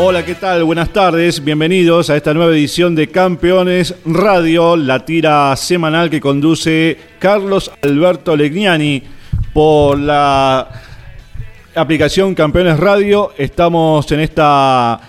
Hola, ¿qué tal? Buenas tardes, bienvenidos a esta nueva edición de Campeones Radio, la tira semanal que conduce Carlos Alberto Legnani por la aplicación Campeones Radio. Estamos en esta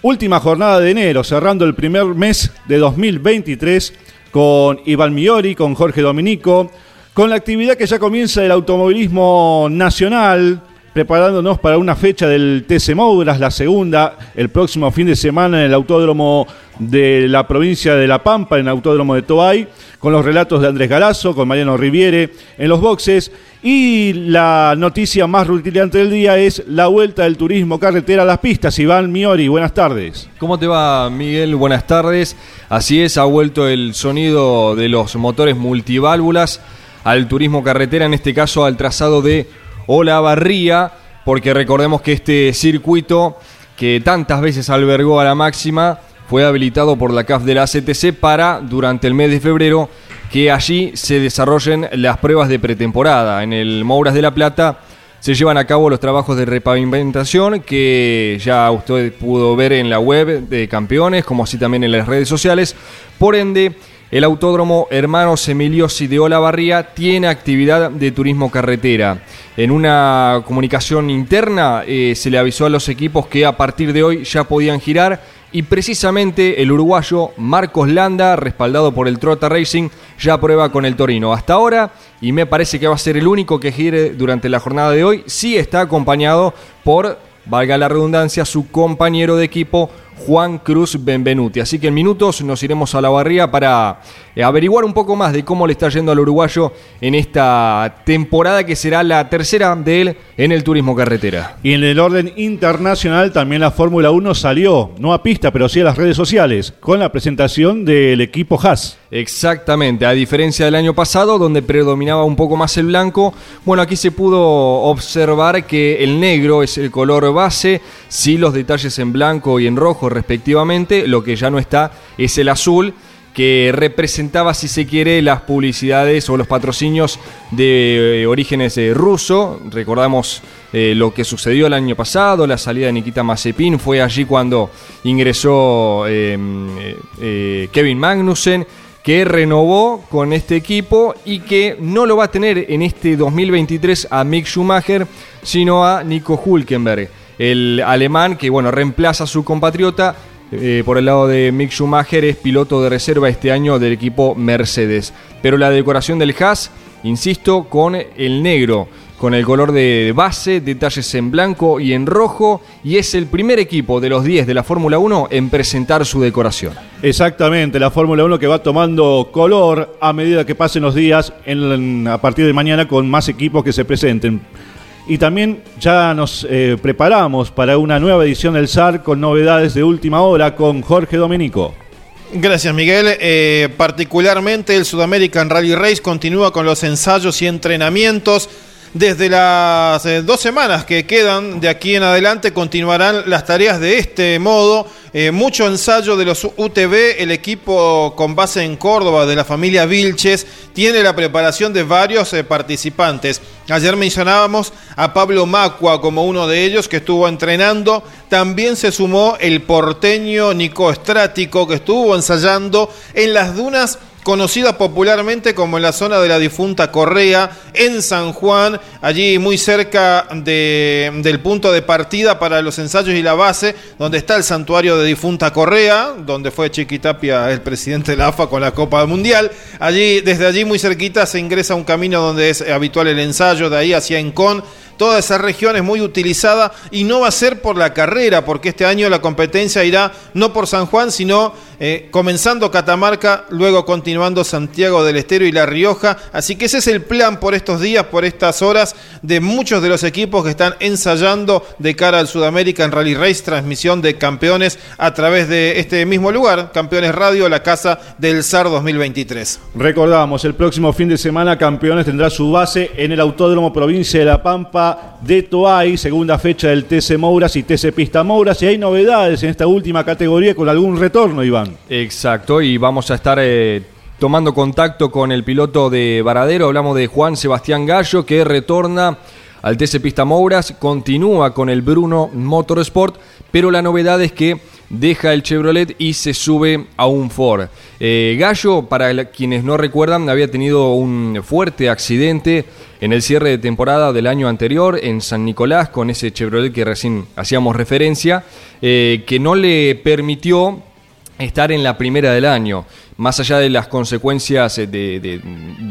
última jornada de enero, cerrando el primer mes de 2023 con Iván Miori, con Jorge Dominico, con la actividad que ya comienza el automovilismo nacional, preparándonos para una fecha del TC Mouras, la segunda, el próximo fin de semana en el Autódromo de la provincia de La Pampa, en el Autódromo de Toay, con los relatos de Andrés Galazo, con Mariano Riviere en los boxes. Y la noticia más rutilante del día es la vuelta del turismo carretera a las pistas. Iván Miori, buenas tardes. ¿Cómo te va, Miguel? Buenas tardes. Así es, ha vuelto el sonido de los motores multiválvulas al turismo carretera, en este caso al trazado de Olavarría, porque recordemos que este circuito que tantas veces albergó a la máxima fue habilitado por la CAF de la CTC para, durante el mes de febrero, que allí se desarrollen las pruebas de pretemporada. En el Mouras de la Plata se llevan a cabo los trabajos de repavimentación que ya usted pudo ver en la web de campeones, como así también en las redes sociales. Por ende, el Autódromo Hermanos Emiliosi de Olavarría tiene actividad de turismo carretera. En una comunicación interna eh, se le avisó a los equipos que a partir de hoy ya podían girar y precisamente el uruguayo Marcos Landa, respaldado por el Trota Racing, ya prueba con el Torino. Hasta ahora, y me parece que va a ser el único que gire durante la jornada de hoy, sí está acompañado por, valga la redundancia, su compañero de equipo Juan Cruz Benvenuti. Así que en minutos nos iremos a la barría para eh, averiguar un poco más de cómo le está yendo al uruguayo en esta temporada que será la tercera de él en el turismo carretera. Y en el orden internacional también la Fórmula 1 salió, no a pista, pero sí a las redes sociales, con la presentación del equipo Haas. Exactamente, a diferencia del año pasado, donde predominaba un poco más el blanco, bueno, aquí se pudo observar que el negro es el color base, sí los detalles en blanco y en rojo respectivamente, lo que ya no está es el azul que representaba, si se quiere, las publicidades o los patrocinios de eh, orígenes eh, ruso. Recordamos eh, lo que sucedió el año pasado, la salida de Nikita Mazepin, fue allí cuando ingresó em, Kevin Magnussen que renovó con este equipo y que no lo va a tener en este 2023 a Mick Schumacher, sino a Nico Hulkenberg, el alemán que bueno, reemplaza a su compatriota eh, por el lado de Mick Schumacher es piloto de reserva este año del equipo Mercedes. Pero la decoración del Haas, insisto, con el negro, con el color de base, detalles en blanco y en rojo, y es el primer equipo de los 10 de la Fórmula 1 en presentar su decoración. Exactamente, la Fórmula 1 que va tomando color a medida que pasen los días a partir de mañana con más equipos que se presenten. Y también ya nos eh, preparamos para una nueva edición del SAR con novedades de última hora con Jorge Domenico. Gracias Miguel. Eh, particularmente el Sudamerican Rally Race continúa con los ensayos y entrenamientos. Desde las eh, dos semanas que quedan de aquí en adelante continuarán las tareas de este modo eh, mucho ensayo de los UTV, el equipo con base en Córdoba de la familia Vilches tiene la preparación de varios eh, participantes. Ayer mencionábamos a Pablo Macua como uno de ellos que estuvo entrenando. También se sumó el porteño Nico Estrático que estuvo ensayando en las dunas conocida popularmente como la zona de la difunta Correa, en San Juan, allí muy cerca de, del punto de partida para los ensayos y la base, donde está el santuario de difunta Correa, donde fue Chiquitapia el presidente de la AFA con la Copa Mundial. Allí, desde allí muy cerquita se ingresa un camino donde es habitual el ensayo, de ahí hacia Encón Toda esa región es muy utilizada y no va a ser por la carrera, porque este año la competencia irá no por San Juan, sino eh, comenzando Catamarca, luego continuando Santiago del Estero y La Rioja. Así que ese es el plan por estos días, por estas horas, de muchos de los equipos que están ensayando de cara al Sudamérica en Rally Race, transmisión de campeones a través de este mismo lugar, Campeones Radio, la casa del SAR 2023. Recordamos, el próximo fin de semana Campeones tendrá su base en el Autódromo Provincia de La Pampa de Toay, segunda fecha del TC Mouras y TC Pista Mouras. Y hay novedades en esta última categoría con algún retorno, Iván. Exacto, y vamos a estar eh, tomando contacto con el piloto de Varadero. Hablamos de Juan Sebastián Gallo, que retorna al TC Pista Mouras, continúa con el Bruno Motorsport, pero la novedad es que deja el Chevrolet y se sube a un Ford. Eh, Gallo, para quienes no recuerdan, había tenido un fuerte accidente en el cierre de temporada del año anterior en San Nicolás con ese Chevrolet que recién hacíamos referencia, eh, que no le permitió estar en la primera del año. Más allá de las consecuencias de,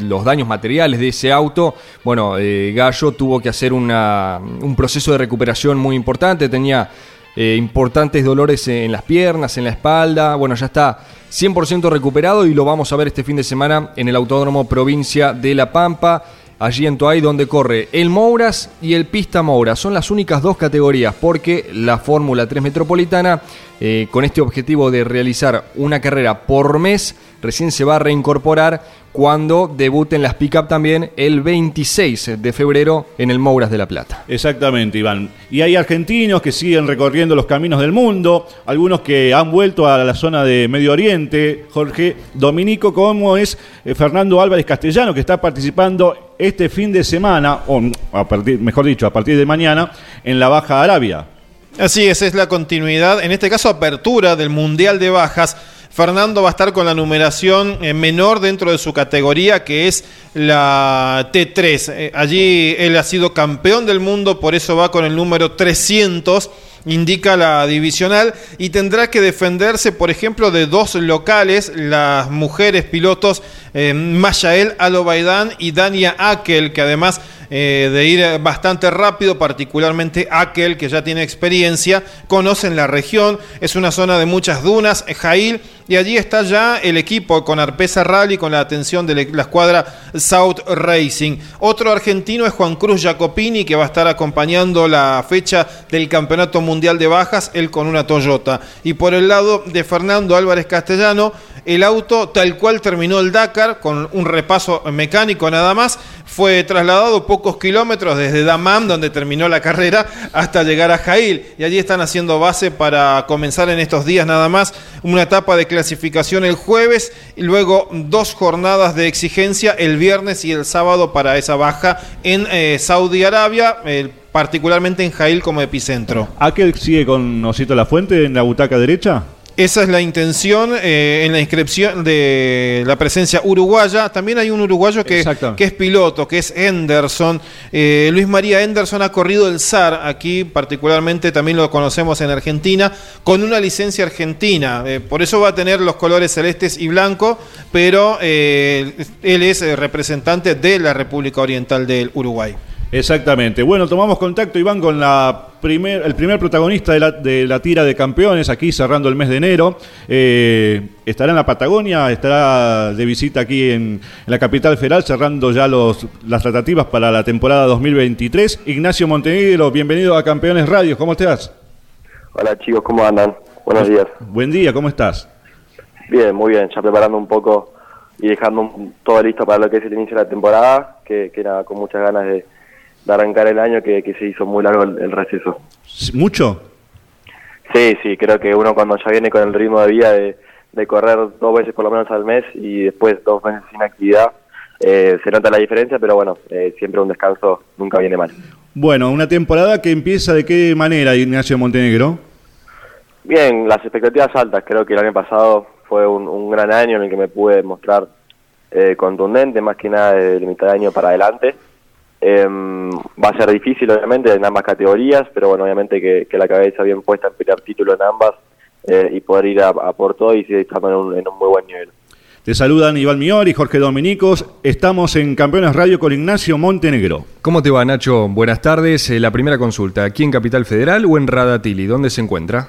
los daños materiales de ese auto, bueno, eh, Gallo tuvo que hacer un proceso de recuperación muy importante, tenía eh, importantes dolores en las piernas, en la espalda. Bueno, ya está 100% recuperado y lo vamos a ver este fin de semana en el Autódromo Provincia de La Pampa. Allí en Toay donde corre el Mouras y el Pista Mouras. Son las únicas dos categorías porque la Fórmula 3 Metropolitana, eh, con este objetivo de realizar una carrera por mes, recién se va a reincorporar cuando debuten las pick-up también el 26 de febrero en el Mouras de la Plata. Exactamente, Iván. Y hay argentinos que siguen recorriendo los caminos del mundo, algunos que han vuelto a la zona de Medio Oriente, Jorge Dominico, como es eh, Fernando Álvarez Castellano, que está participando este fin de semana, o a partir, mejor dicho, a partir de mañana, en la Baja Arabia. Así es, es la continuidad, en este caso apertura del Mundial de Bajas Fernando va a estar con la numeración eh, menor dentro de su categoría, que es la T3. Eh, allí él ha sido campeón del mundo, por eso va con el número 300 indica la divisional y tendrá que defenderse, por ejemplo, de dos locales, las mujeres pilotos eh, Mayael Alobaidán y Dania Akel, que además eh, de ir bastante rápido, particularmente aquel que ya tiene experiencia, conocen la región, es una zona de muchas dunas, Jail, y allí está ya el equipo con Arpesa Rally, con la atención de la escuadra South Racing. Otro argentino es Juan Cruz Jacopini, que va a estar acompañando la fecha del Campeonato Mundial de Bajas, él con una Toyota. Y por el lado de Fernando Álvarez Castellano, el auto tal cual terminó el Dakar, con un repaso mecánico nada más, fue trasladado pocos kilómetros desde Damam, donde terminó la carrera, hasta llegar a Jail. Y allí están haciendo base para comenzar en estos días nada más una etapa de clasificación el jueves y luego dos jornadas de exigencia el viernes y el sábado para esa baja en eh, Saudi Arabia. particularmente en Jail como epicentro. ¿Aquel sigue con Osito La Fuente en la butaca derecha? Esa es la intención eh, en la inscripción de la presencia uruguaya. También hay un uruguayo que, que es piloto, que es Henderson. Eh, Luis María Henderson ha corrido el SAR aquí, particularmente también lo conocemos en Argentina, con una licencia argentina. Eh, por eso va a tener los colores celestes y blanco, pero él es representante de la República Oriental del Uruguay. Exactamente. Bueno, tomamos contacto, Iván, con la primer, el primer protagonista de la, de la tira de campeones, aquí cerrando el mes de enero. Eh, estará en la Patagonia, estará de visita aquí en, la capital federal, cerrando ya los, las tratativas para la temporada 2023. Ignacio Montenegro, bienvenido a Campeones Radio, ¿cómo estás? Hola chicos, ¿cómo andan? Buenos días. Buen día, ¿cómo estás? Bien, muy bien, ya preparando un poco y dejando todo listo para lo que es el inicio de la temporada, que, que nada, con muchas ganas de de arrancar el año que, se hizo muy largo el, receso. ¿Mucho? Sí, sí, creo que uno cuando ya viene con el ritmo de vida de, correr dos veces por lo menos al mes y después dos meses sin actividad, eh, se nota la diferencia, pero bueno, eh, siempre un descanso nunca viene mal. Bueno, una temporada que empieza de qué manera, Ignacio Montenegro? Bien, las expectativas altas. Creo que el año pasado fue un, un gran año en el que me pude mostrar eh, contundente, más que nada de mitad de año para adelante. Em, va a ser difícil, obviamente, en ambas categorías, pero bueno, obviamente que, la cabeza bien puesta en pelear título en ambas eh, y poder ir a, por todo y seguir estando en un, muy buen nivel. Te saludan Iván Mior y Jorge Dominicos. Estamos en Campeones Radio con Ignacio Montenegro. ¿Cómo te va, Nacho? Buenas tardes. Eh, la primera consulta, ¿aquí en Capital Federal o en Radatili? ¿Dónde se encuentra?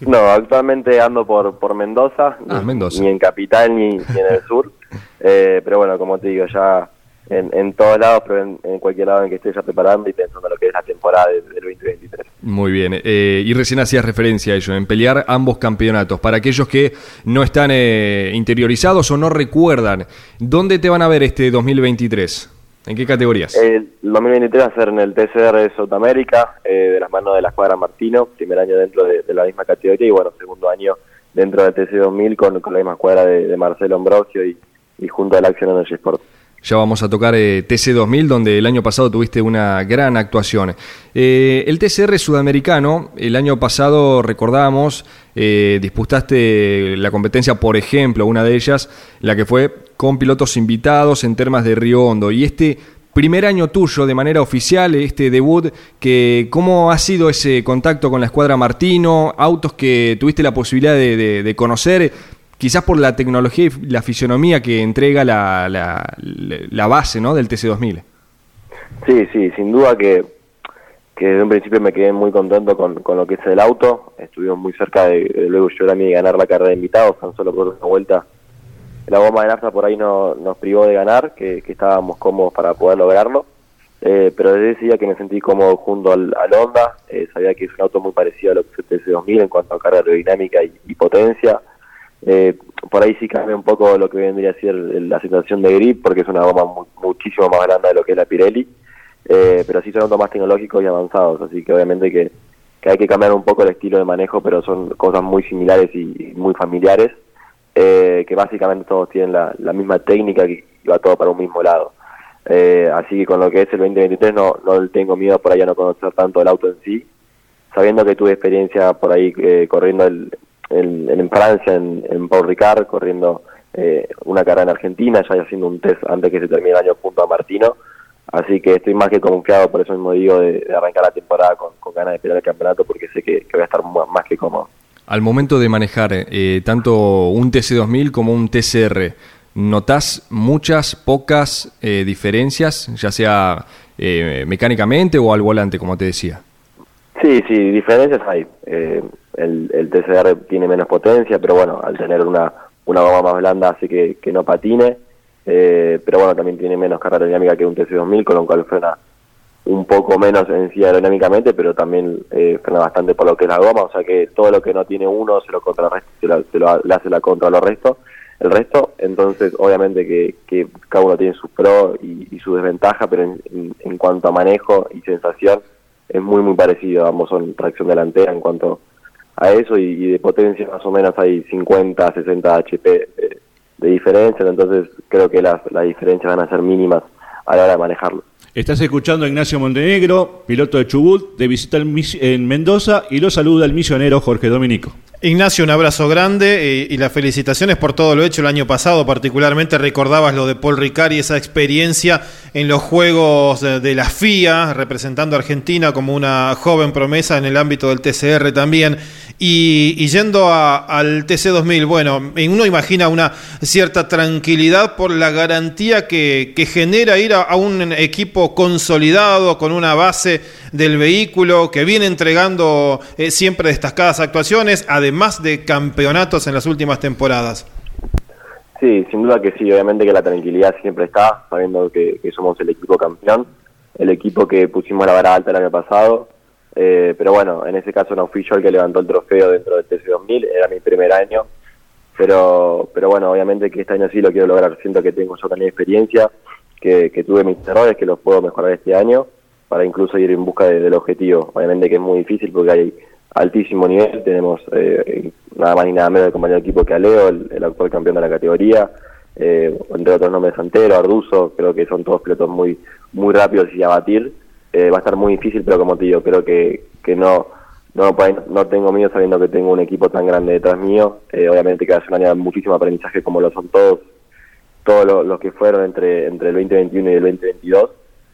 No, actualmente ando por, por Mendoza, ah, ni, Mendoza. ni en Capital ni, en el sur. Eh, pero bueno, como te digo, ya en, en todos lados, pero en, cualquier lado en que estés ya preparando y pensando en lo que es la temporada del, 2023. Muy bien, eh, y recién hacías referencia a ello, en pelear ambos campeonatos. Para aquellos que no están eh, interiorizados o no recuerdan, ¿dónde te van a ver este 2023? ¿En qué categorías? El 2023 va a ser en el TCR de Sudamérica, eh, de las manos de la escuadra Martino, primer año dentro de, la misma categoría y bueno, segundo año dentro del TC 2000 con, la misma escuadra de, Marcelo Ambrosio y, y junto a la Acción Energy Sport. Ya vamos a tocar eh, TC2000, donde el año pasado tuviste una gran actuación. Eh, el TCR sudamericano, el año pasado recordamos, eh, disputaste la competencia, por ejemplo, una de ellas, la que fue con pilotos invitados en Termas de Río Hondo. Y este primer año tuyo de manera oficial, este debut, que, ¿cómo ha sido ese contacto con la escuadra Martino? Autos que tuviste la posibilidad de conocer quizás por la tecnología y la fisionomía que entrega la, la, base ¿no? del TC2000. Sí, sí, sin duda que, que desde un principio me quedé muy contento con, con lo que es el auto. Estuvimos muy cerca de, luego yo a mí ganar la carrera de invitados, tan solo por una vuelta. La bomba de nafta por ahí no, nos privó de ganar, que, estábamos cómodos para poder lograrlo. Eh, pero desde ese día que me sentí cómodo junto al, al Honda, eh, sabía que es un auto muy parecido a lo que es el TC2000 en cuanto a carga aerodinámica y potencia. Eh, por ahí sí cambia un poco lo que vendría a ser la situación de grip, porque es una goma muchísimo más grande de lo que es la Pirelli, eh, pero sí son autos más tecnológicos y avanzados, así que obviamente que, hay que cambiar un poco el estilo de manejo, pero son cosas muy similares y muy familiares, eh, que básicamente todos tienen la, misma técnica y va todo para un mismo lado. Eh, así que con lo que es el 2023 no, no tengo miedo por ahí a no conocer tanto el auto en sí, sabiendo que tuve experiencia por ahí corriendo el, en, Francia, en, en, Paul Ricard, corriendo eh, una carrera en Argentina, ya haciendo un test antes que se termine el año junto a Martino. Así que estoy más que confiado, por eso mismo digo, de, arrancar la temporada con, ganas de pelear el campeonato, porque sé que, voy a estar más, que cómodo. Al momento de manejar eh, tanto un TC2000 como un TCR, ¿notás muchas, pocas eh, diferencias, ya sea mecánicamente o al volante, como te decía? Sí, sí, diferencias hay. Eh, el, el TCR tiene menos potencia, pero bueno, al tener una, una goma más blanda hace que, que no patine, eh, pero bueno, también tiene menos carga aerodinámica que un TC2000, con lo cual frena un poco menos en sí aerodinámicamente, pero también eh, frena bastante por lo que es la goma, o sea que todo lo que no tiene uno se lo contrarresta, se, lo, se lo, le hace la contra a los restos, el resto, entonces obviamente que, que cada uno tiene sus pros y, su desventaja, pero en, en, cuanto a manejo y sensación es muy muy parecido, ambos son tracción delantera en cuanto eso y, de potencia más o menos hay 50, 60 HP de, diferencia, entonces creo que las, las diferencias van a ser mínimas a la hora de manejarlo. Estás escuchando a Ignacio Montenegro, piloto de Chubut, de visita en Mendoza y lo saluda el misionero Jorge Dominico. Ignacio, un abrazo grande eh, y, las felicitaciones por todo lo hecho el año pasado. Particularmente recordabas lo de Paul Ricard y esa experiencia en los Juegos de, la FIA, representando a Argentina como una joven promesa en el ámbito del TCR también. Y, yendo al TC2000, bueno, uno imagina una cierta tranquilidad por la garantía que, genera ir a, un equipo consolidado, con una base del vehículo, que viene entregando eh, siempre destacadas actuaciones, además de campeonatos en las últimas temporadas. Sí, sin duda que sí, obviamente que la tranquilidad siempre está, sabiendo que, que somos el equipo campeón, el equipo que pusimos la vara alta el año pasado eh, pero bueno, en ese caso no fui yo el que levantó el trofeo dentro del TC2000, era mi primer año. Pero, pero bueno, obviamente que este año sí lo quiero lograr. Siento que tengo yo también experiencia, que, tuve mis errores, que los puedo mejorar este año para incluso ir en busca del objetivo. Obviamente que es muy difícil porque hay altísimo nivel. Tenemos eh, nada más ni nada menos de compañero de equipo que Aleo, el, el actual campeón de la categoría. Eh, entre otros nombres Santero, Arduzo, creo que son todos pilotos muy, muy rápidos y a batir eh, va a estar muy difícil, pero como te digo, creo que, que no, no, no tengo miedo sabiendo que tengo un equipo tan grande detrás mío. Eh, obviamente que va a un año de muchísimo aprendizaje como lo son todos todos los que fueron entre, entre el 2021 y el 2022.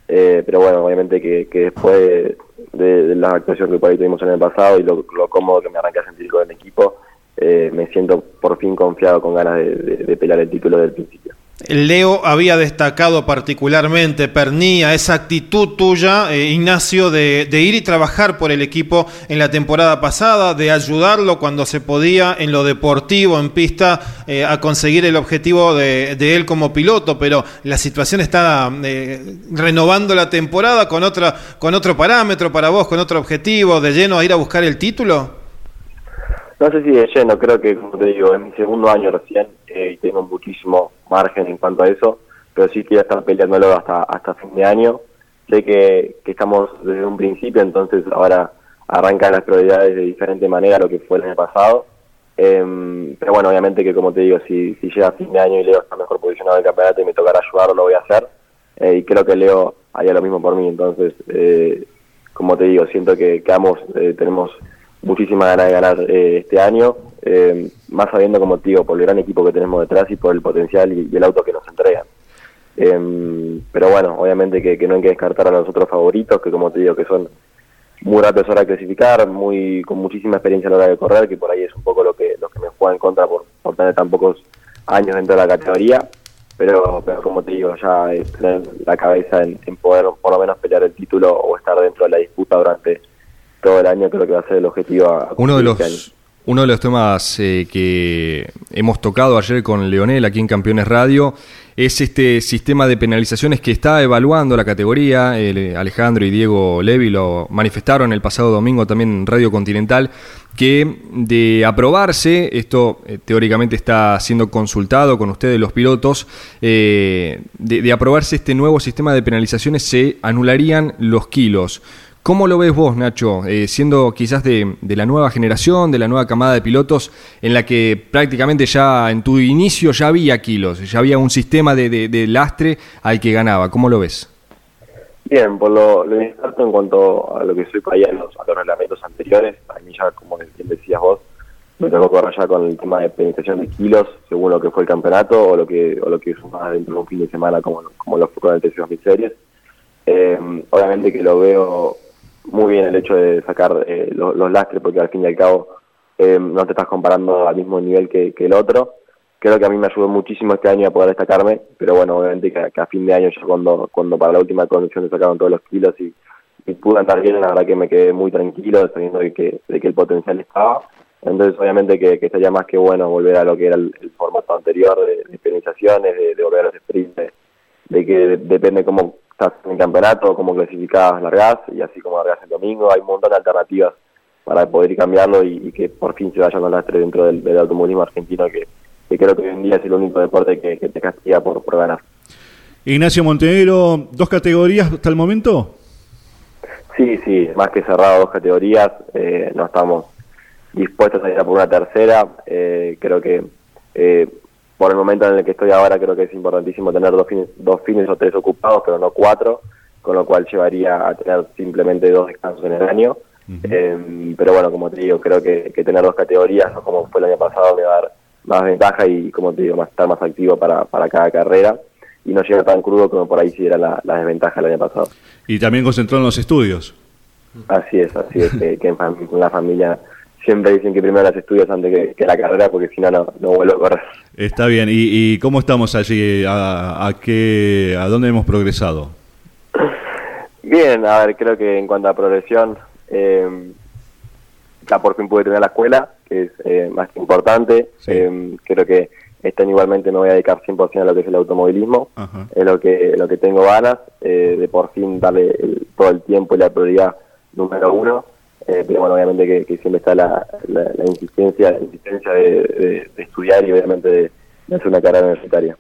Eh, pero bueno, obviamente que, después de, la actuación que por ahí tuvimos en el pasado y lo, cómodo que me arranqué a sentir con el equipo, eh, me siento por fin confiado con ganas de, de pelear el título del principio. Leo había destacado particularmente, Pernía, esa actitud tuya, eh, Ignacio, de, ir y trabajar por el equipo en la temporada pasada, de ayudarlo cuando se podía en lo deportivo, en pista, eh, a conseguir el objetivo de, él como piloto, pero la situación está eh, renovando la temporada con, otra, con otro parámetro para vos, con otro objetivo, de lleno a ir a buscar el título. No sé si de lleno, creo que, como te digo, es mi segundo año recién y tengo muchísimo margen en cuanto a eso, pero sí quiero estar peleándolo hasta, hasta fin de año. Sé que, estamos desde un principio, entonces ahora arrancan las prioridades de diferente manera lo que fue el año pasado. Em, pero bueno, obviamente que como te digo, si, si llega fin de año y Leo está mejor posicionado en el campeonato y me tocará ayudarlo, lo voy a hacer. Eh, y creo que Leo haría lo mismo por mí. Entonces, eh, como te digo, siento que, que ambos tenemos muchísima ganas de ganar eh, este año, eh, más sabiendo, como te digo, por el gran equipo que tenemos detrás y por el potencial y, el auto que nos entregan. Em, pero bueno, obviamente que, no hay que descartar a los otros favoritos, que como te digo, que son muy rápidos a hora de clasificar, muy con muchísima experiencia a la hora de correr, que por ahí es un poco lo que, lo que me juega en contra por, tener tan pocos años dentro de la categoría. Pero, pero como te digo, ya es tener la cabeza en, en poder por lo menos pelear el título o estar dentro de la disputa durante todo el año creo que va a ser el objetivo. uno de los este uno de los temas eh, que hemos tocado ayer con Leonel aquí en Campeones Radio es este sistema de penalizaciones que está evaluando la categoría. Eh, Alejandro y Diego Levi lo manifestaron el pasado domingo también en Radio Continental, que de aprobarse, esto eh, teóricamente está siendo consultado con ustedes los pilotos, de aprobarse este nuevo sistema de penalizaciones se anularían los kilos. ¿Cómo lo ves vos, Nacho, eh, siendo quizás de, la nueva generación, de la nueva camada de pilotos, en la que prácticamente ya en tu inicio ya había kilos, ya había un sistema de, lastre al que ganaba? ¿Cómo lo ves? Bien, por lo, lo en cuanto a lo que soy para allá, los, a los reglamentos anteriores, a mí ya, como bien decías vos, me tocó correr ya con el tema de penalización de kilos, según lo que fue el campeonato o lo que o lo que más dentro de un fin de semana, como, como lo fue con el TC2000 Series. Eh, obviamente que lo veo muy bien el hecho de sacar eh, los, lastres, porque al fin y al cabo eh, no te estás comparando al mismo nivel que, el otro. Creo que a mí me ayudó muchísimo este año a poder destacarme, pero bueno, obviamente que, a fin de año, yo cuando, cuando para la última condición se sacaron todos los kilos y, pude andar bien, la verdad que me quedé muy tranquilo, sabiendo de que, de que el potencial estaba. Entonces, obviamente que, que estaría más que bueno volver a lo que era el, formato anterior de, de penalizaciones, de, volver a los sprints, de, que depende cómo estás en el campeonato, cómo clasificás largás y así como largás el domingo. Hay un montón de alternativas para poder ir cambiando y, que por fin se vaya con las tres dentro del, automovilismo argentino que, creo que hoy en día es el único deporte que, te castiga por, por ganar. Ignacio Montenegro, ¿dos categorías hasta el momento? Sí, sí, más que cerrado dos categorías, eh, no estamos dispuestos a ir a por una tercera, eh, creo que eh, por el momento en el que estoy ahora creo que es importantísimo tener dos fines, dos fines o tres ocupados, pero no cuatro, con lo cual llevaría a tener simplemente dos descansos en el año. Eh, pero bueno, como te digo, creo que, tener dos categorías, como fue el año pasado, me va a dar más ventaja y, como te digo, más, estar más activo para, para cada carrera y no llega tan crudo como por ahí si era la, desventaja el año pasado. Y también concentró en los estudios. Así es, así es, que, en, la familia siempre dicen que primero las estudios antes que, la carrera porque si no, no vuelvo a correr. Está bien. ¿Y, cómo estamos allí? ¿A, a, qué, ¿A dónde hemos progresado? Bien, a ver, creo que en cuanto a progresión, eh, ya por fin pude tener la escuela, que es eh, más importante. Eh, creo que este año igualmente me voy a dedicar 100% a lo que es el automovilismo. Es lo que, lo que tengo ganas, eh, de por fin darle todo el tiempo y la prioridad número uno. Eh, pero bueno, obviamente que, siempre está la, insistencia, insistencia de, estudiar y obviamente de, hacer una carrera universitaria.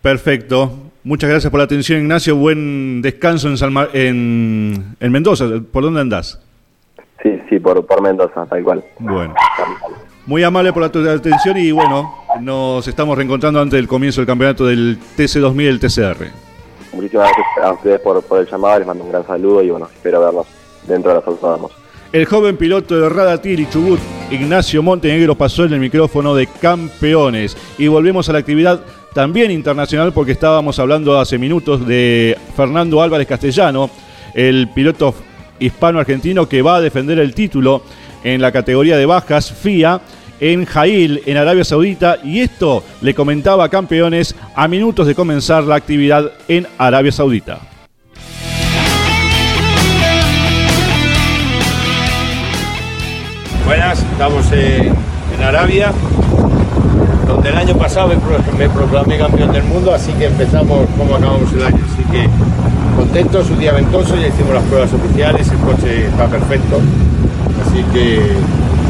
Perfecto. Muchas gracias por la atención, Ignacio. Buen descanso en, en, Mendoza. ¿Por dónde andás? Sí, sí, por, por Mendoza, tal cual. Bueno. Muy amable por la atención y bueno, nos estamos reencontrando antes del comienzo del campeonato del TC2000 y el TCR. Muchísimas gracias a ustedes por, por el llamado, les mando un gran saludo y bueno, espero vernos dentro de los autónomos. El joven piloto de Radatil y Chubut, Ignacio Montenegro, pasó en el micrófono de campeones. Y volvemos a la actividad también internacional porque estábamos hablando hace minutos de Fernando Álvarez Castellano, el piloto hispano-argentino que va a defender el título en la categoría de bajas FIA en Jail, en Arabia Saudita, y esto le comentaba a campeones a minutos de comenzar la actividad en Arabia Saudita. Buenas, estamos en, Arabia, donde el año pasado me, proclamé campeón del mundo, así que empezamos como acabamos el año. Así que contentos, un día ventoso, ya hicimos las pruebas oficiales, el coche está perfecto, así que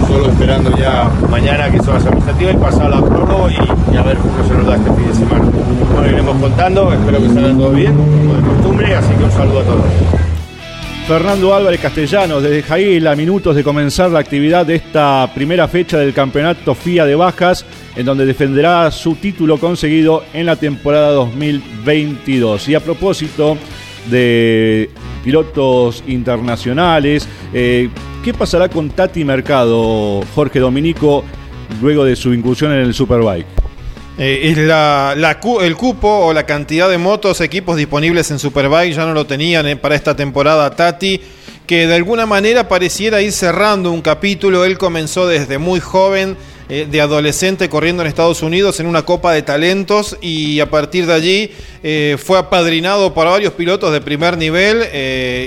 solo esperando ya mañana que son las administrativas y pasar la crono y, a ver cómo se nos da este fin de semana. Bueno, iremos contando, espero que salga todo bien, como de costumbre, así que un saludo a todos. Fernando Álvarez Castellanos desde Jail a minutos de comenzar la actividad de esta primera fecha del campeonato FIA de Bajas, en donde defenderá su título conseguido en la temporada 2022. Y a propósito de pilotos internacionales, eh, ¿qué pasará con Tati Mercado, Jorge Dominico, luego de su incursión en el Superbike? Eh, la, el cupo o la cantidad de motos, equipos disponibles en Superbike ya no lo tenían eh, para esta temporada Tati, que de alguna manera pareciera ir cerrando un capítulo. Él comenzó desde muy joven, eh, de adolescente, corriendo en Estados Unidos en una copa de talentos y a partir de allí fue apadrinado por varios pilotos de primer nivel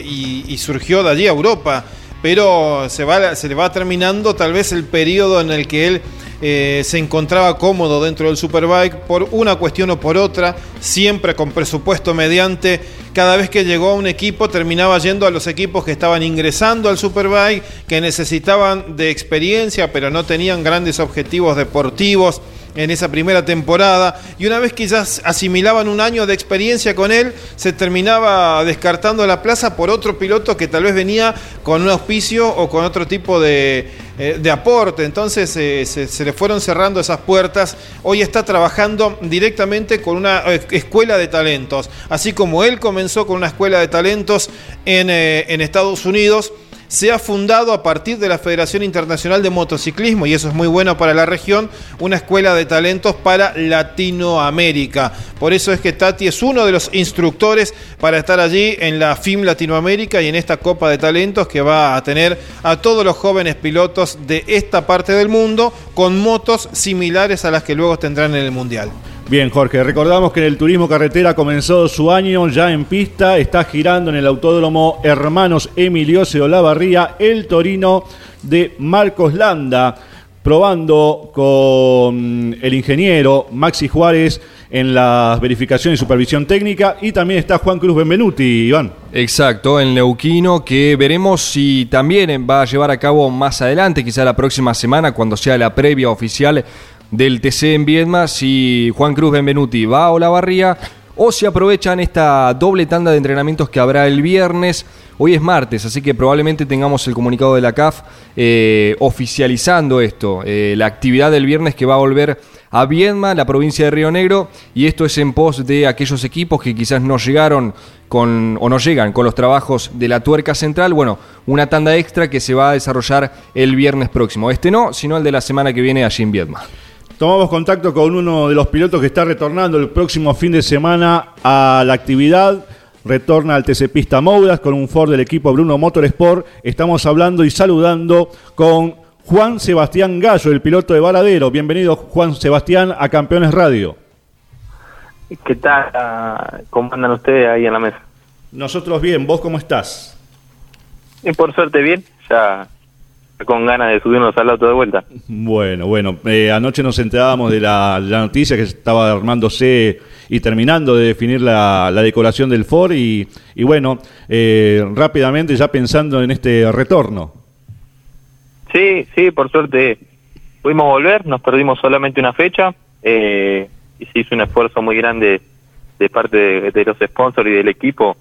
y surgió de allí a Europa. Pero se, va, se le va terminando tal vez el periodo en el que él eh, se encontraba cómodo dentro del Superbike por una cuestión o por otra, siempre con presupuesto mediante. Cada vez que llegó a un equipo terminaba yendo a los equipos que estaban ingresando al Superbike, que necesitaban de experiencia pero no tenían grandes objetivos deportivos en esa primera temporada y una vez que ya asimilaban un año de experiencia con él, se terminaba descartando la plaza por otro piloto que tal vez venía con un auspicio o con otro tipo de, eh, aporte. Entonces eh, se, le fueron cerrando esas puertas. Hoy está trabajando directamente con una eh, escuela de talentos, así como él comenzó con una escuela de talentos en, en Estados Unidos se ha fundado a partir de la Federación Internacional de Motociclismo, y eso es muy bueno para la región, una escuela de talentos para Latinoamérica. Por eso es que Tati es uno de los instructores para estar allí en la FIM Latinoamérica y en esta Copa de Talentos que va a tener a todos los jóvenes pilotos de esta parte del mundo con motos similares a las que luego tendrán en el Mundial. Bien, Jorge, recordamos que el turismo carretera comenzó su año ya en pista, está girando en el autódromo Hermanos Emiliose Olavarría el Torino de Marcos Landa, probando con el ingeniero Maxi Juárez en la verificación y supervisión técnica y también está Juan Cruz Benvenuti, Iván. Exacto, en Neuquino, que veremos si también va a llevar a cabo más adelante, quizá la próxima semana, cuando sea la previa oficial del TC en Viedma si Juan Cruz Benvenuti va a Olavarría o si aprovechan esta doble tanda de entrenamientos que habrá el viernes. Hoy es martes, así que probablemente tengamos el comunicado de la CAF eh, oficializando esto, eh, la actividad del viernes que va a volver a Viedma, la provincia de Río Negro, y esto es en pos de aquellos equipos que quizás no llegaron con, o no llegan con los trabajos de la tuerca central. Bueno, una tanda extra que se va a desarrollar el viernes próximo. Este no, sino el de la semana que viene allí en Viedma. Tomamos contacto con uno de los pilotos que está retornando el próximo fin de semana a la actividad. Retorna al TC Pista Moudas con un Ford del equipo Bruno Motorsport. Estamos hablando y saludando con Juan Sebastián Gallo, el piloto de Varadero. Bienvenido, Juan Sebastián, a Campeones Radio. ¿Qué tal? ¿Cómo andan ustedes ahí en la mesa? Nosotros bien, ¿vos cómo estás? Y por suerte bien, ya con ganas de subirnos al auto de vuelta. Bueno, bueno, eh, anoche nos enterábamos de la, noticia que estaba armándose y terminando de definir la, decoración del Ford y, y bueno, eh, rápidamente ya pensando en este retorno. Sí, sí, por suerte pudimos volver, nos perdimos solamente una fecha eh, y se hizo un esfuerzo muy grande de parte de los sponsors y del equipo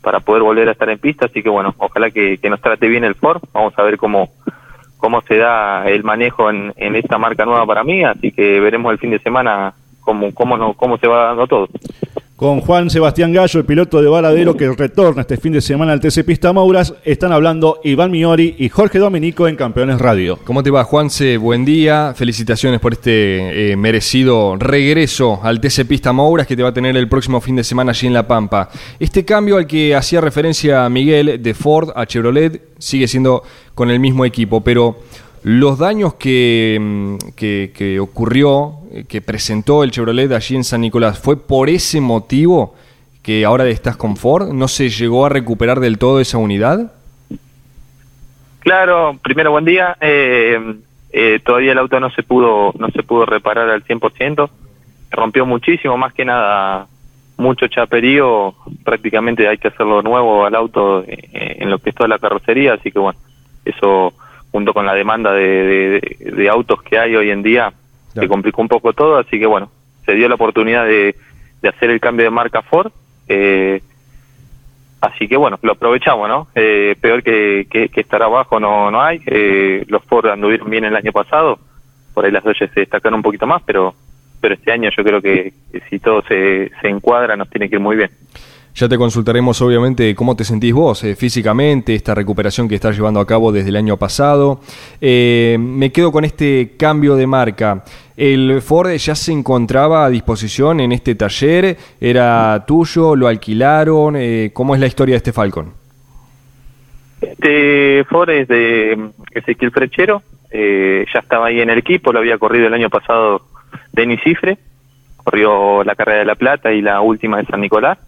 para poder volver a estar en pista, así que bueno, ojalá que, nos trate bien el Ford, vamos a ver cómo cómo se da el manejo en, esta marca nueva para mí, así que veremos el fin de semana cómo, cómo, no, cómo se va dando todo. Con Juan Sebastián Gallo, el piloto de Varadero que retorna este fin de semana al TC Pista Mauras. Están hablando Iván Miori y Jorge Dominico en Campeones Radio. ¿Cómo te va, Juanse? Buen día. Felicitaciones por este eh, merecido regreso al TC Pista Mauras que te va a tener el próximo fin de semana allí en La Pampa. Este cambio al que hacía referencia Miguel de Ford a Chevrolet sigue siendo con el mismo equipo, pero los daños que, mm, que, ocurrió, eh, que presentó el Chevrolet allí en San Nicolás, ¿fue por ese motivo que ahora estás con Ford? ¿No se llegó a recuperar del todo esa unidad? Claro, primero buen día. Eh, eh, todavía el auto no se pudo no se pudo reparar al 100%. Rompió muchísimo, más que nada mucho chaperío. Prácticamente hay que hacerlo nuevo al auto eh, en lo que es toda la carrocería, así que bueno, eso junto con la demanda de, de- de autos que hay hoy en día se Claro. complicó un poco todo, así que bueno, se dio la oportunidad de, de hacer el cambio de marca Ford. Eh, Así que bueno, lo aprovechamos, ¿no? Eh, peor que, que, que estar abajo no, no hay. Eh, los Ford anduvieron bien el año pasado, por ahí las Dodge se destacaron un poquito más, pero pero este año yo creo que, que si todo se, se encuadra nos tiene que ir muy bien. Ya te consultaremos obviamente cómo te sentís vos eh, físicamente, esta recuperación que estás llevando a cabo desde el año pasado. Eh, me quedo con este cambio de marca. ¿El Ford ya se encontraba a disposición en este taller? ¿Era tuyo? ¿Lo alquilaron? Eh, ¿Cómo es la historia de este Falcon? Este Ford es de Ezequiel Frechero, ya estaba ahí en el equipo, lo había corrido el año pasado Denis Cifre, corrió la carrera de La Plata y la última de San Nicolás.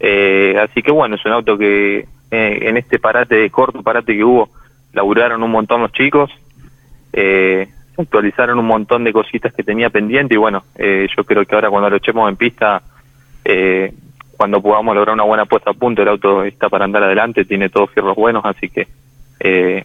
Eh, así que bueno, es un auto que eh, en este parate, corto parate que hubo, laburaron un montón los chicos, eh, actualizaron un montón de cositas que tenía pendiente y bueno, eh, yo creo que ahora cuando lo echemos en pista, eh, cuando podamos lograr una buena puesta a punto, el auto está para andar adelante, tiene todos fierros buenos, así que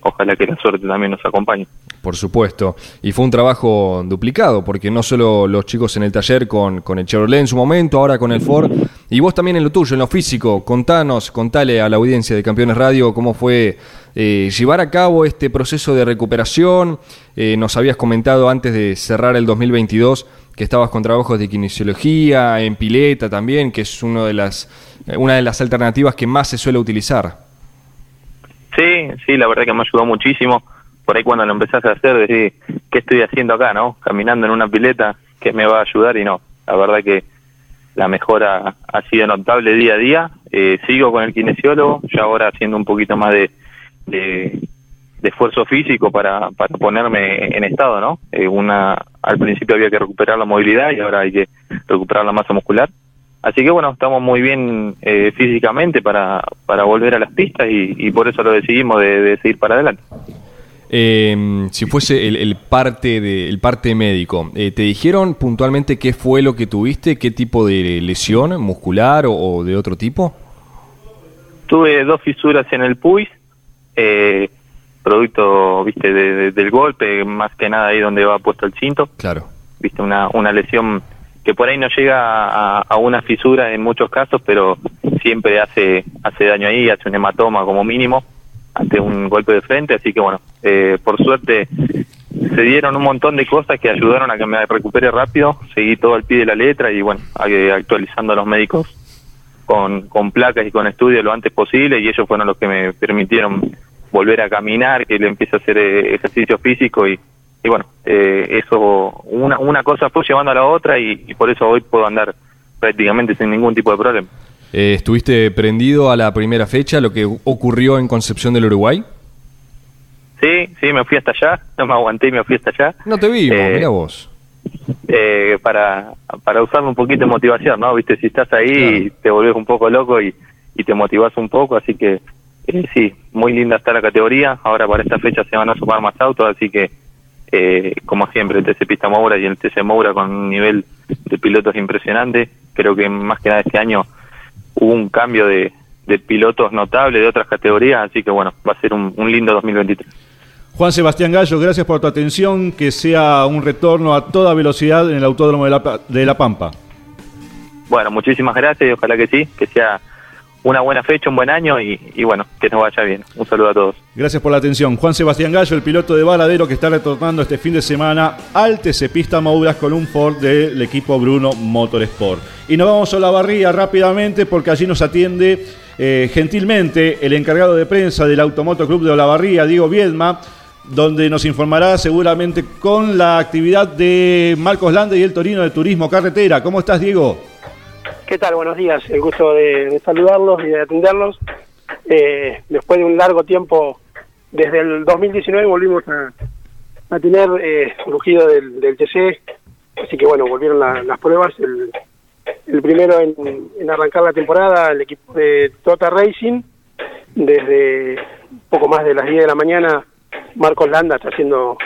ojalá que la suerte también nos acompañe. Por supuesto. Y fue un trabajo duplicado, porque no solo los chicos en el taller con, con el Chevrolet en su momento, ahora con el Ford, y vos también en lo tuyo, en lo físico. Contanos, contale a la audiencia de Campeones Radio cómo fue eh, llevar a cabo este proceso de recuperación. Eh, nos habías comentado antes de cerrar el 2022 que estabas con trabajos de kinesiología, en pileta también, que es uno de las, eh, una de las alternativas que más se suele utilizar. Sí, sí, la verdad que me ayudó muchísimo. Por ahí cuando lo empezás a hacer, decís, ¿qué estoy haciendo acá, no? Caminando en una pileta, ¿qué me va a ayudar? Y no, la verdad que la mejora ha sido notable día a día. Eh, sigo con el kinesiólogo, ya ahora haciendo un poquito más de, de, esfuerzo físico para, para ponerme en estado, ¿no? Eh, una Al principio había que recuperar la movilidad y ahora hay que recuperar la masa muscular. Así que bueno, estamos muy bien eh, físicamente para, para volver a las pistas y, por eso lo decidimos de, de seguir para adelante. Eh, si fuese el, el parte de, el parte médico, eh, ¿te dijeron puntualmente qué fue lo que tuviste? ¿Qué tipo de lesión muscular o, o de otro tipo? Tuve dos fisuras en el puis, eh, producto, viste, de- de- del golpe, más que nada ahí donde va puesto el cinto, Claro. viste, una, una lesión que por ahí no llega a, a una fisura en muchos casos, pero siempre hace, hace daño ahí, hace un hematoma como mínimo ante un golpe de frente, así que bueno, eh, por suerte se dieron un montón de cosas que ayudaron a que me recupere rápido, seguí todo al pie de la letra y bueno, eh, actualizando a los médicos con, con placas y con estudios lo antes posible y ellos fueron los que me permitieron volver a caminar, que le empiece a hacer eh, ejercicio físico y, bueno, eh, eso, una, una cosa fue llevando a la otra y, y por eso hoy puedo andar prácticamente sin ningún tipo de problema. Eh, ¿Estuviste prendido a la primera fecha, lo que ocurrió en Concepción del Uruguay? Sí, sí, me fui hasta allá, no me aguanté y me fui hasta allá. No te vimos, Eh, mira vos. eh, para, para usar un poquito de motivación, ¿no? Viste, si estás ahí Claro. te volvés un poco loco y, y te motivas un poco, así que eh, sí, muy linda está la categoría. Ahora para esta fecha se van a sumar más autos, así que eh, como siempre el TC Pista Moura y el TC Moura con un nivel de pilotos impresionante. Creo que más que nada este año hubo un cambio de, de pilotos notable de otras categorías, así que bueno, va a ser un, un lindo 2023. Juan Sebastián Gallo, gracias por tu atención. Que sea un retorno a toda velocidad en el Autódromo de La, de la Pampa. Bueno, muchísimas gracias y ojalá que sí, que sea una buena fecha, un buen año y, bueno, que nos vaya bien. Un saludo a todos. Gracias por la atención. Juan Sebastián Gallo, el piloto de Varadero que está retornando este fin de semana al TC Pista Mouras con un Ford del equipo Bruno Motorsport. Y nos vamos a la barría rápidamente porque allí nos atiende eh, gentilmente el encargado de prensa del Automoto Club de Olavarría, Diego Viedma, donde nos informará seguramente con la actividad de Marcos Lande y el Torino de Turismo Carretera. ¿Cómo estás, Diego? ¿Qué tal? Buenos días. El gusto de, saludarlos y de atenderlos. Eh, después de un largo tiempo, desde el 2019 volvimos a, tener eh, rugido del, TC, así que bueno, volvieron la, las pruebas. El, el primero en, en, arrancar la temporada, el equipo de Tota Racing, desde poco más de las 10 de la mañana, Marcos Landa está haciendo,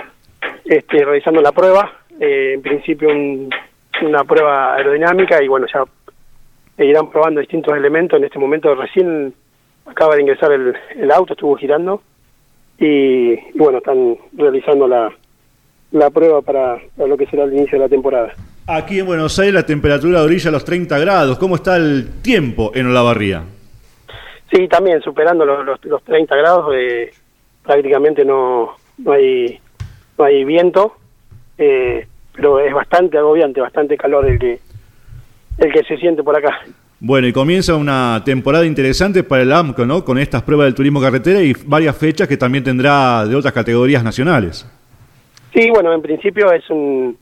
este, realizando la prueba. Eh, en principio un, una prueba aerodinámica y bueno, ya irán probando distintos elementos. En este momento recién acaba de ingresar el, el auto, estuvo girando y, y, bueno, están realizando la, la prueba para, para, lo que será el inicio de la temporada. Aquí en Buenos Aires la temperatura orilla a los 30 grados. ¿Cómo está el tiempo en Olavarría? Sí, también superando los, los, los 30 grados, eh, prácticamente no, no, hay, no hay viento, eh, pero es bastante agobiante, bastante calor el que, el que se siente por acá. Bueno, y comienza una temporada interesante para el AMCO, ¿no? Con estas pruebas del turismo carretera y varias fechas que también tendrá de otras categorías nacionales. Sí, bueno, en principio es un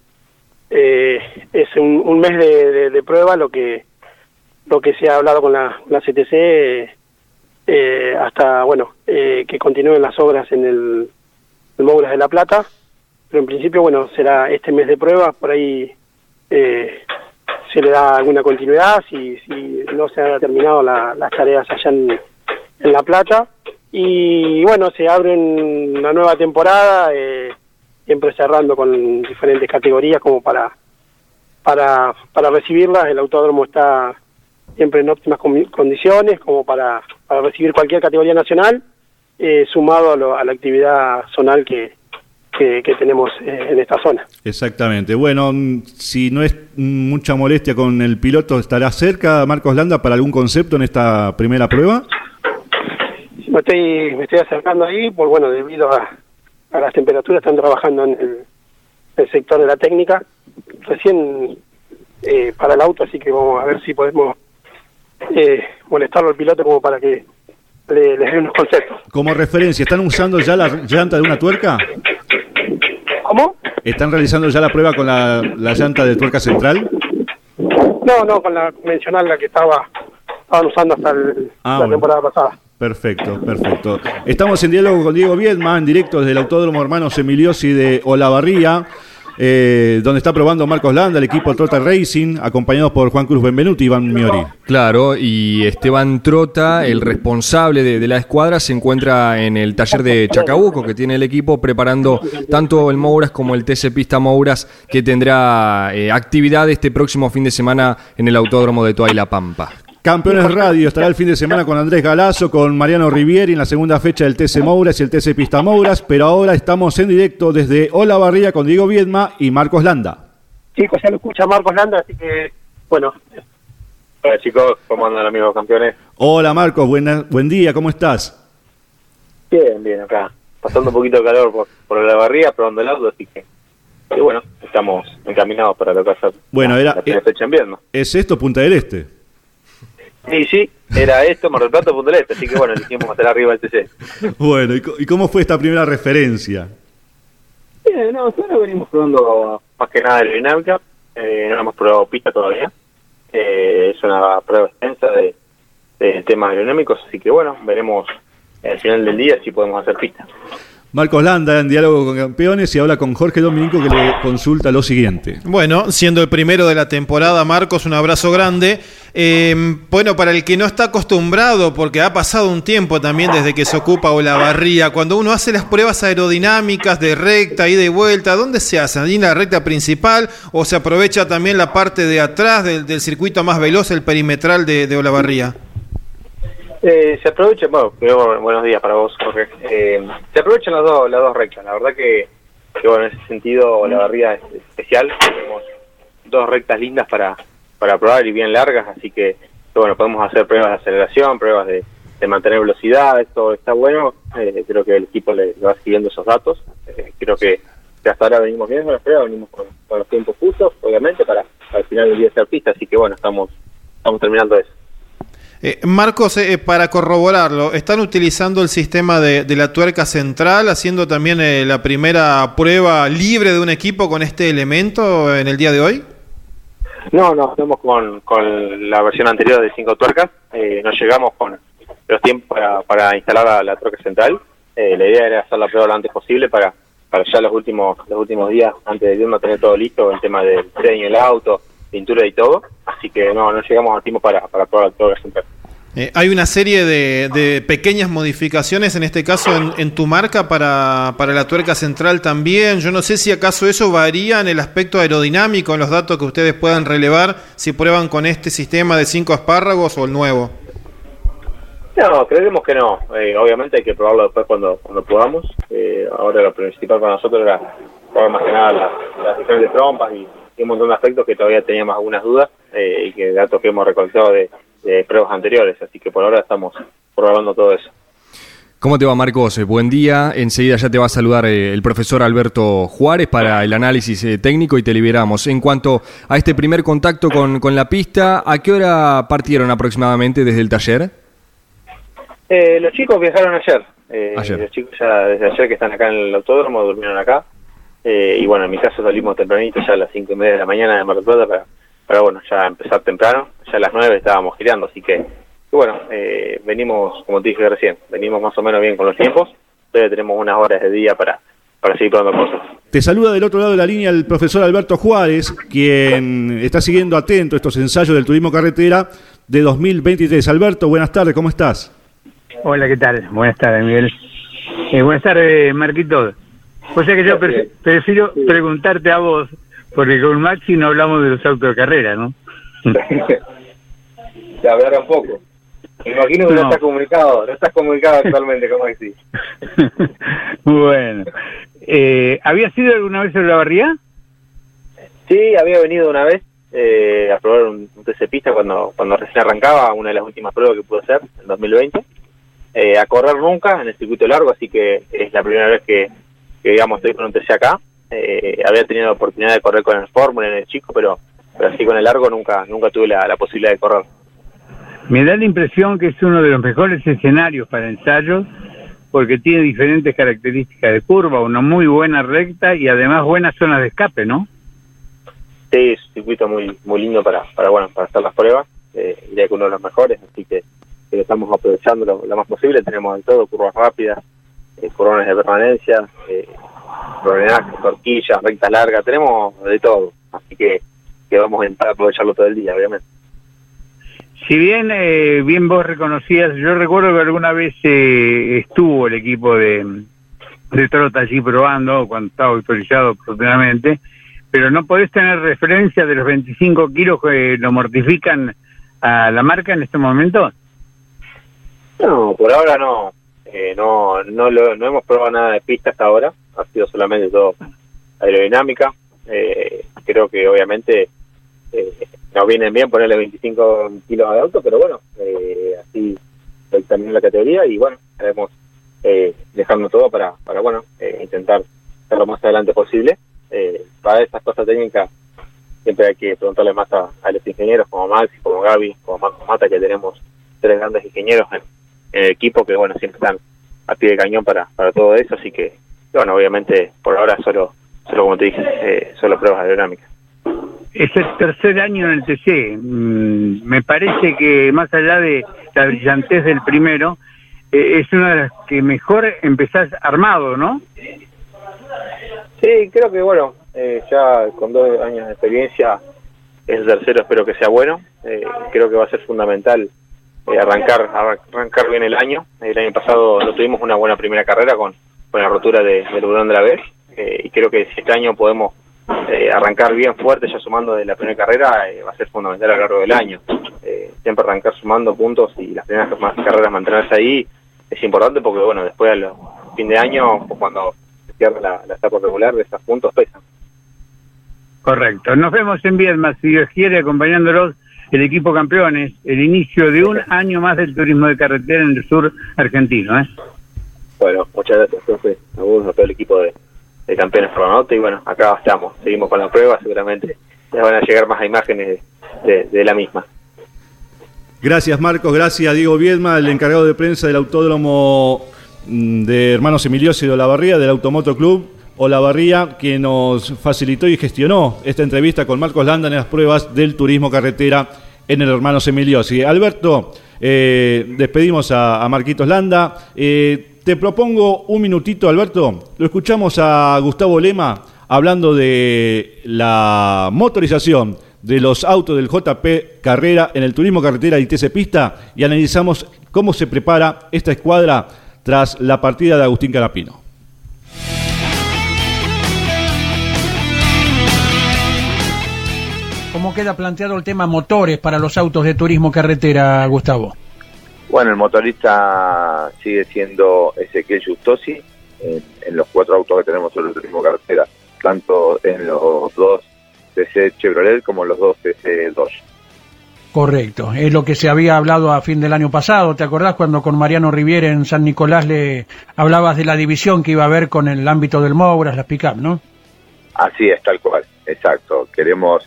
eh, es un, un mes de, de, de, prueba lo que lo que se ha hablado con la, la CTC eh, hasta bueno eh, que continúen las obras en el, el de la Plata, pero en principio bueno será este mes de prueba por ahí eh, se le da alguna continuidad si, si no se han terminado la, las tareas allá en, La Plata. Y bueno, se abre una nueva temporada, eh, siempre cerrando con diferentes categorías como para, para, para recibirlas. El autódromo está siempre en óptimas condiciones como para, para recibir cualquier categoría nacional, eh, sumado a, lo, a la actividad zonal que, que, que, tenemos eh, en esta zona. Exactamente. Bueno, si no es mucha molestia con el piloto, ¿estará cerca Marcos Landa para algún concepto en esta primera prueba? Me estoy, me estoy acercando ahí, por bueno, debido a, a las temperaturas, están trabajando en el, el sector de la técnica. Recién eh, para el auto, así que vamos a ver si podemos eh, molestarlo al piloto como para que le, le dé unos conceptos. Como referencia, ¿están usando ya la llanta de una tuerca? ¿Cómo? ¿Están realizando ya la prueba con la, la llanta de tuerca central? No, no, con la convencional, la que estaba estaban usando hasta el, ah, la bueno. temporada pasada. Perfecto, perfecto. Estamos en diálogo con Diego Viedma, en directo desde el Autódromo Hermanos Emiliosi de Olavarría, eh, donde está probando Marcos Landa, el equipo Trota Racing, acompañados por Juan Cruz Benvenuti y Iván Miori. Claro, y Esteban Trota, el responsable de, la escuadra, se encuentra en el taller de Chacabuco que tiene el equipo preparando tanto el Mouras como el TC Pista Mouras que tendrá eh, actividad este próximo fin de semana en el Autódromo de Toay La Pampa. Campeones Radio estará el fin de semana con Andrés Galazo, con Mariano Rivieri en la segunda fecha del TC Mouras y el TC Pista Mouras, pero ahora estamos en directo desde Hola Barría con Diego Viedma y Marcos Landa. Chicos, ya lo escucha Marcos Landa, así que, bueno. Hola chicos, ¿cómo andan amigos campeones? Hola Marcos, buena, buen día, ¿cómo estás? Bien, bien, acá, pasando un poquito de calor por, por la barría, probando el auto, así que y bueno, estamos encaminados para lo que hacer bueno, era, la primera fecha en invierno. ¿Es esto Punta del Este? Sí, sí, era esto, Mar del Plata, Punta del Este, así que bueno, elegimos hacer arriba del TC. Bueno, ¿y cómo fue esta primera referencia? Bien, no, nosotros venimos probando más que nada aerodinámica, eh, no hemos probado pista todavía, eh, es una prueba extensa de, de temas aerodinámicos, así que bueno, veremos al final del día si podemos hacer pista. Marcos Landa en diálogo con campeones y habla con Jorge Dominico que le consulta lo siguiente. Bueno, siendo el primero de la temporada, Marcos, un abrazo grande. Eh, bueno, para el que no está acostumbrado, porque ha pasado un tiempo también desde que se ocupa Olavarría, cuando uno hace las pruebas aerodinámicas de recta y de vuelta, ¿dónde se hace? ¿Ahí en la recta principal o se aprovecha también la parte de atrás del, del circuito más veloz, el perimetral de, de Olavarría? Eh, se aprovecha, bueno, primero, buenos días para vos, Jorge. Eh, se aprovechan las dos, las dos rectas. La verdad que, bueno, en ese sentido la barría es especial. Tenemos dos rectas lindas para, para probar y bien largas, así que bueno, podemos hacer pruebas de aceleración, pruebas de, mantener velocidad, esto está bueno, eh, creo que el equipo le, va siguiendo esos datos, eh, creo que, hasta ahora venimos bien con las pruebas, venimos con, los tiempos justos, obviamente, para, al final del día ser pista, así que bueno, estamos, estamos terminando eso. Eh, Marcos, eh, para corroborarlo, ¿están utilizando el sistema de, la tuerca central, haciendo también eh, la primera prueba libre de un equipo con este elemento en el día de hoy? No, no, estamos con, la versión anterior de cinco tuercas. no llegamos con los tiempos para, instalar la, tuerca central. la idea era hacer la prueba lo antes posible para, para ya los últimos los últimos días, antes de irnos, tener todo listo, el tema del diseño del auto, pintura y todo. Así que no, no llegamos a tiempo para, para probar la tuerca central. Eh, hay una serie de, pequeñas modificaciones, en este caso en, tu marca, para, para, la tuerca central también. Yo no sé si acaso eso varía en el aspecto aerodinámico, en los datos que ustedes puedan relevar, si prueban con este sistema de cinco espárragos o el nuevo. No, creemos que no. Eh, obviamente hay que probarlo después cuando, cuando podamos. Eh, ahora lo principal para nosotros era probar más que nada las, las diferentes trompas y, un montón de aspectos que todavía teníamos algunas dudas y que datos que hemos recolectado de de pruebas anteriores, así que por ahora estamos probando todo eso. ¿Cómo te va, Marcos? Eh, buen día. Enseguida ya te va a saludar eh, el profesor Alberto Juárez para el análisis eh, técnico y te liberamos. En cuanto a este primer contacto con, con la pista, ¿a qué hora partieron aproximadamente desde el taller? los chicos viajaron ayer. ayer. Los chicos ya desde ayer que están acá en el autódromo durmieron acá. y bueno, en mi caso salimos tempranito, ya a las cinco y media de la mañana de Mar del Plata para pero bueno, ya empezar temprano, ya a las 9 estábamos girando, así que, bueno, eh, venimos, como te dije recién, venimos más o menos bien con los tiempos, todavía tenemos unas horas de día para, para seguir probando cosas. Te saluda del otro lado de la línea el profesor Alberto Juárez, quien está siguiendo atento estos ensayos del turismo carretera de 2023. Alberto, buenas tardes, ¿cómo estás? Hola, ¿qué tal? Buenas tardes, Miguel. Eh, buenas tardes, Marquito. O sea que yo prefiero preguntarte a vos, porque con Maxi no hablamos de los autos de carrera, ¿no? Se hablará un poco. Me imagino que no, estás comunicado, no estás comunicado actualmente con Maxi. bueno. Eh, ¿Habías ido alguna vez a la barría? Sí, había venido una vez eh, a probar un, TC pista cuando, cuando recién arrancaba, una de las últimas pruebas que pude hacer en 2020. Eh, a correr nunca en el circuito largo, así que es la primera vez que, que digamos, estoy con un TC acá. Eh, había tenido la oportunidad de correr con el Fórmula en el chico, pero, pero así con el largo nunca, nunca tuve la, posibilidad de correr. Me da la impresión que es uno de los mejores escenarios para ensayos porque tiene diferentes características de curva, una muy buena recta y además buenas zonas de escape, ¿no? Sí, es un circuito muy muy lindo para para bueno para hacer las pruebas, eh, diría que uno de los mejores, así que, que lo estamos aprovechando lo, más posible, tenemos de todo, curvas rápidas, eh, de permanencia, eh, droneaje, torquillas, recta larga, tenemos de todo, así que, que vamos a intentar aprovecharlo todo el día, obviamente. Si bien eh, bien vos reconocías, yo recuerdo que alguna vez eh, estuvo el equipo de, de Trota allí probando cuando estaba autorizado oportunamente, pero no podés tener referencia de los 25 kilos que lo mortifican a la marca en este momento. No, por ahora no. Eh, no, no, lo, no hemos probado nada de pista hasta ahora ha sido solamente todo aerodinámica. Eh, creo que obviamente eh, nos viene bien ponerle 25 kilos de auto, pero bueno, eh, así también la categoría y bueno, queremos eh, dejarnos todo para, para bueno, eh, intentar estar lo más adelante posible. para estas cosas técnicas siempre hay que preguntarle más a, los ingenieros como Maxi, como Gaby, como Marco Mata, que tenemos tres grandes ingenieros en, el equipo que bueno, siempre están a pie de cañón para, para todo eso, así que bueno, obviamente por ahora solo, solo como te dije, eh, solo pruebas aerodinámicas. Es el tercer año en el TC. Mm, me parece que más allá de la brillantez del primero, eh, es una de las que mejor empezás armado, ¿no? Sí, creo que bueno, eh, ya con dos años de experiencia, el tercero espero que sea bueno. creo que va a ser fundamental arrancar arrancar bien el año. El año pasado no tuvimos una buena primera carrera con con la rotura de, del de la vez eh, y creo que si este año podemos eh, arrancar bien fuerte ya sumando de la primera carrera eh, va a ser fundamental a lo largo del año siempre arrancar sumando puntos y las primeras carreras mantenerse ahí es importante porque bueno después al fin de año cuando se cierra la, etapa regular de esos puntos pesan correcto nos vemos en Viedma si Dios quiere acompañándolos el equipo campeones, el inicio de un año más del turismo de carretera en el sur argentino. ¿eh? Bueno, muchas gracias, profe. A vos, a todo el equipo de, campeones nota. Y bueno, acá estamos, seguimos con la prueba. Seguramente les van a llegar más imágenes de, de la misma. Gracias Marcos, gracias Diego Viedma, el encargado de prensa del Autódromo mm, de Hermanos Emiliosi de Olavarría, del Automoto Club Olavarría, que nos facilitó y gestionó esta entrevista con Marcos Landa en las pruebas del turismo carretera en el Hermanos Emiliosi. Alberto, eh, despedimos a, a Marquitos Landa. Eh, te propongo un minutito, Alberto. Lo escuchamos a Gustavo Lema hablando de la motorización de los autos del JP Carrera en el turismo carretera y TC Pista y analizamos cómo se prepara esta escuadra tras la partida de Agustín Carapino. ¿Cómo queda planteado el tema motores para los autos de turismo carretera, Gustavo? Bueno, el motorista sigue siendo Ezequiel Justosi en, en los cuatro autos que tenemos sobre el turismo carretera, tanto en los dos TC Chevrolet como en los dos TC Dodge. Correcto, es lo que se había hablado a fin del año pasado. ¿Te acordás cuando con Mariano Riviere en San Nicolás le hablabas de la división que iba a haber con el ámbito del Mouras, las pick no? Así es, tal cual, exacto. Queremos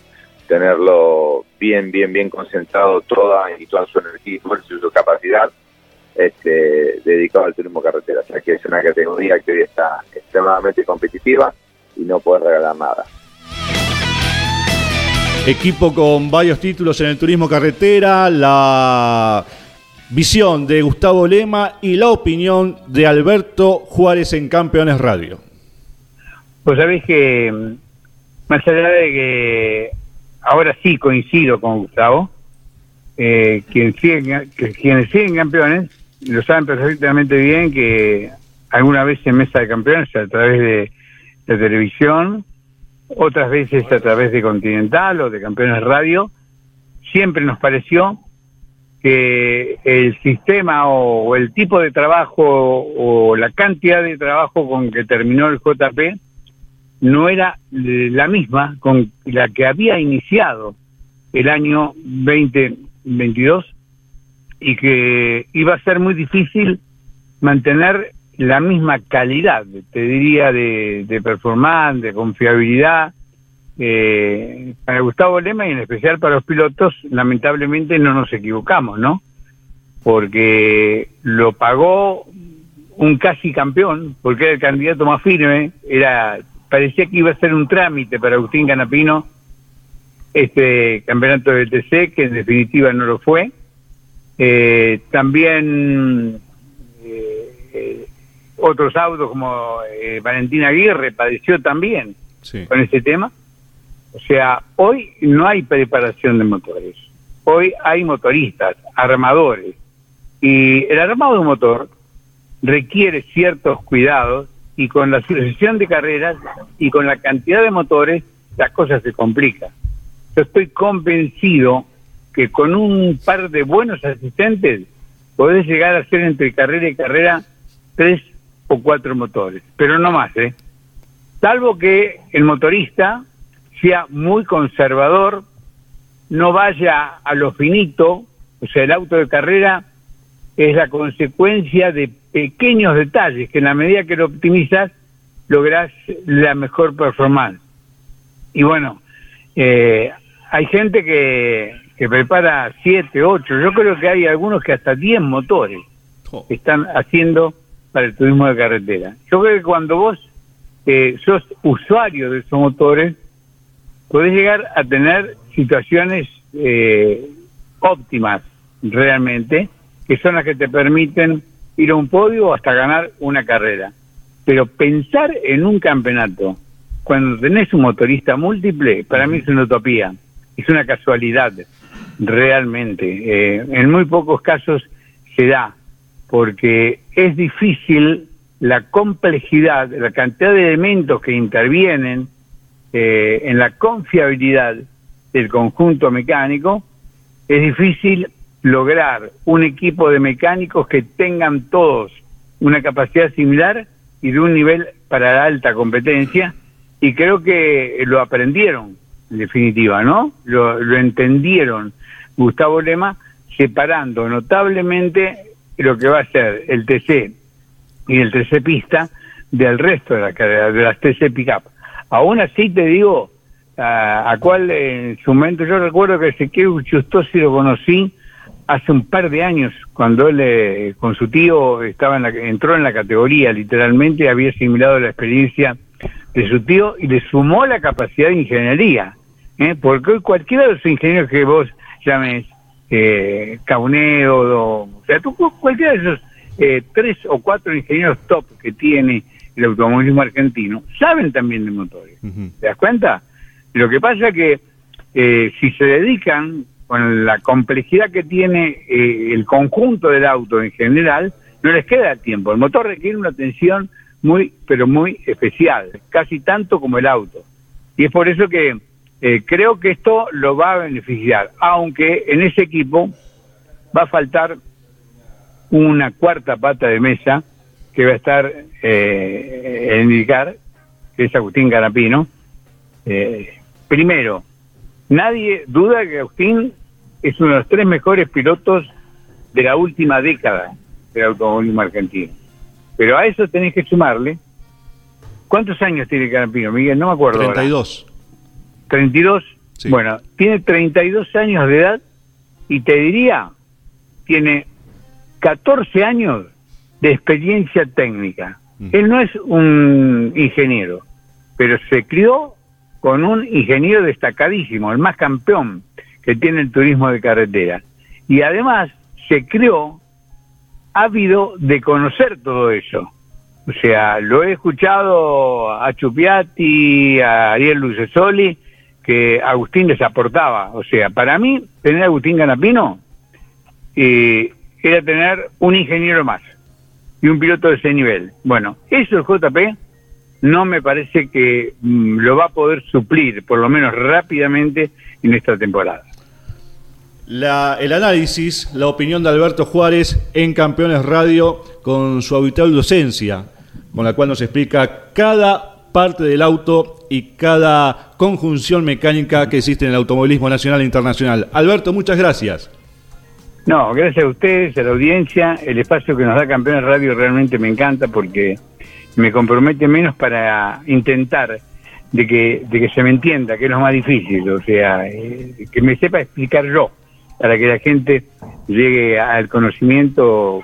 tenerlo bien, bien, bien concentrado toda y toda su energía y fuerza y su capacidad este, dedicado al turismo carretera. O sea que es una categoría que hoy está extremadamente competitiva y no puede regalar nada. Equipo con varios títulos en el turismo carretera, la visión de Gustavo Lema y la opinión de Alberto Juárez en Campeones Radio. Pues sabés que, más allá de que ahora sí coincido con Gustavo, eh, quien sigue, que quienes siguen campeones lo saben perfectamente bien que alguna vez en mesa de campeones a través de televisión otras veces a través de Continental o de Campeones Radio, siempre nos pareció que el sistema o, el tipo de trabajo o la cantidad de trabajo con que terminó el JP no era la misma con la que había iniciado el año 2022 y que iba a ser muy difícil mantener la misma calidad, te diría, de, de performance, de confiabilidad. Eh, para Gustavo Lema y en especial para los pilotos, lamentablemente no nos equivocamos, ¿no? Porque lo pagó un casi campeón, porque era el candidato más firme, era parecía que iba a ser un trámite para Agustín Canapino este campeonato del TC, que en definitiva no lo fue. Eh, también eh, eh, otros autos como eh, Valentina Aguirre padeció también con ese tema. O sea, hoy no hay preparación de motores. Hoy hay motoristas, armadores. Y el armado de un motor requiere ciertos cuidados y con la sucesión de carreras y con la cantidad de motores, las cosas se complican. Yo estoy convencido que con un par de buenos asistentes podés llegar a hacer entre carrera y carrera tres o cuatro motores, pero no más, ¿eh? Salvo que el motorista sea muy conservador, no vaya a lo finito, o sea, el auto de carrera es la consecuencia de pequeños detalles que en la medida que lo optimizas logras la mejor performance. Y bueno, eh, hay gente que, que prepara siete, ocho, yo creo que hay algunos que hasta diez motores están haciendo para el turismo de carretera. Yo creo que cuando vos eh, sos usuario de esos motores, podés llegar a tener situaciones eh, óptimas realmente, que son las que te permiten ir a un podio hasta ganar una carrera. Pero pensar en un campeonato cuando tenés un motorista múltiple, para mí es una utopía, es una casualidad, realmente. Eh, en muy pocos casos se da porque es difícil la complejidad, la cantidad de elementos que intervienen eh, en la confiabilidad del conjunto mecánico, es difícil lograr un equipo de mecánicos que tengan todos una capacidad similar y de un nivel para la alta competencia, y creo que lo aprendieron, en definitiva, ¿no? Lo, lo entendieron, Gustavo Lema, separando notablemente lo que va a ser el TC y el TC Pista del resto de, la, de las TC Pickup. Aún así te digo, a, a cuál en su momento, yo recuerdo que Ezequiel Chustosi lo conocí hace un par de años, cuando él eh, con su tío estaba en la, entró en la categoría, literalmente había asimilado la experiencia de su tío y le sumó la capacidad de ingeniería. ¿eh? Porque hoy cualquiera de los ingenieros que vos llames eh, Cauneo, o sea, tú, cualquiera de esos eh, tres o cuatro ingenieros top que tiene el automovilismo argentino, saben también de motores. ¿Te das cuenta? Lo que pasa es que eh, si se dedican con la complejidad que tiene eh, el conjunto del auto en general, no les queda tiempo. El motor requiere una atención muy, pero muy especial, casi tanto como el auto. Y es por eso que eh, creo que esto lo va a beneficiar, aunque en ese equipo va a faltar una cuarta pata de mesa que va a estar eh, en indicar, que es Agustín Garapino. Eh, primero, nadie duda que Agustín es uno de los tres mejores pilotos de la última década del automovilismo argentino. Pero a eso tenés que sumarle. ¿Cuántos años tiene Garapino, Miguel? No me acuerdo. 32. 32. Bueno, tiene 32 años de edad y te diría, tiene 14 años de experiencia técnica. Él no es un ingeniero, pero se crió con un ingeniero destacadísimo, el más campeón que tiene el turismo de carretera. Y además se crió ávido de conocer todo eso. O sea, lo he escuchado a Chupiati, a Ariel Lucesoli, que Agustín les aportaba. O sea, para mí, tener a Agustín Ganapino eh, era tener un ingeniero más y un piloto de ese nivel. Bueno, eso el JP no me parece que mm, lo va a poder suplir, por lo menos rápidamente, en esta temporada. La, el análisis, la opinión de Alberto Juárez en Campeones Radio con su habitual docencia, con la cual nos explica cada parte del auto y cada conjunción mecánica que existe en el automovilismo nacional e internacional. Alberto, muchas gracias. No, gracias a ustedes, a la audiencia. El espacio que nos da Campeones Radio realmente me encanta porque me compromete menos para intentar de que, de que se me entienda, que es lo más difícil, o sea, eh, que me sepa explicar yo, para que la gente llegue al conocimiento,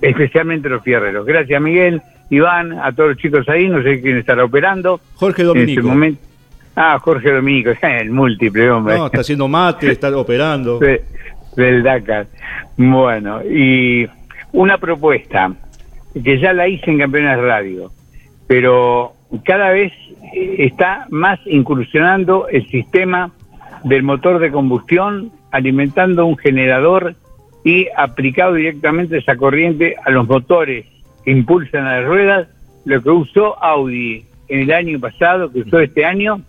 especialmente los fierreros. Gracias, Miguel, Iván, a todos los chicos ahí, no sé quién estará operando. Jorge Dominico. En este momento. Ah, Jorge Dominico, el múltiple, hombre. No, está haciendo mate, está operando. del Dakar. Bueno, y una propuesta que ya la hice en Campeones Radio, pero cada vez está más incursionando el sistema del motor de combustión, alimentando un generador y aplicado directamente esa corriente a los motores que impulsan las ruedas, lo que usó Audi en el año pasado, que usó este año,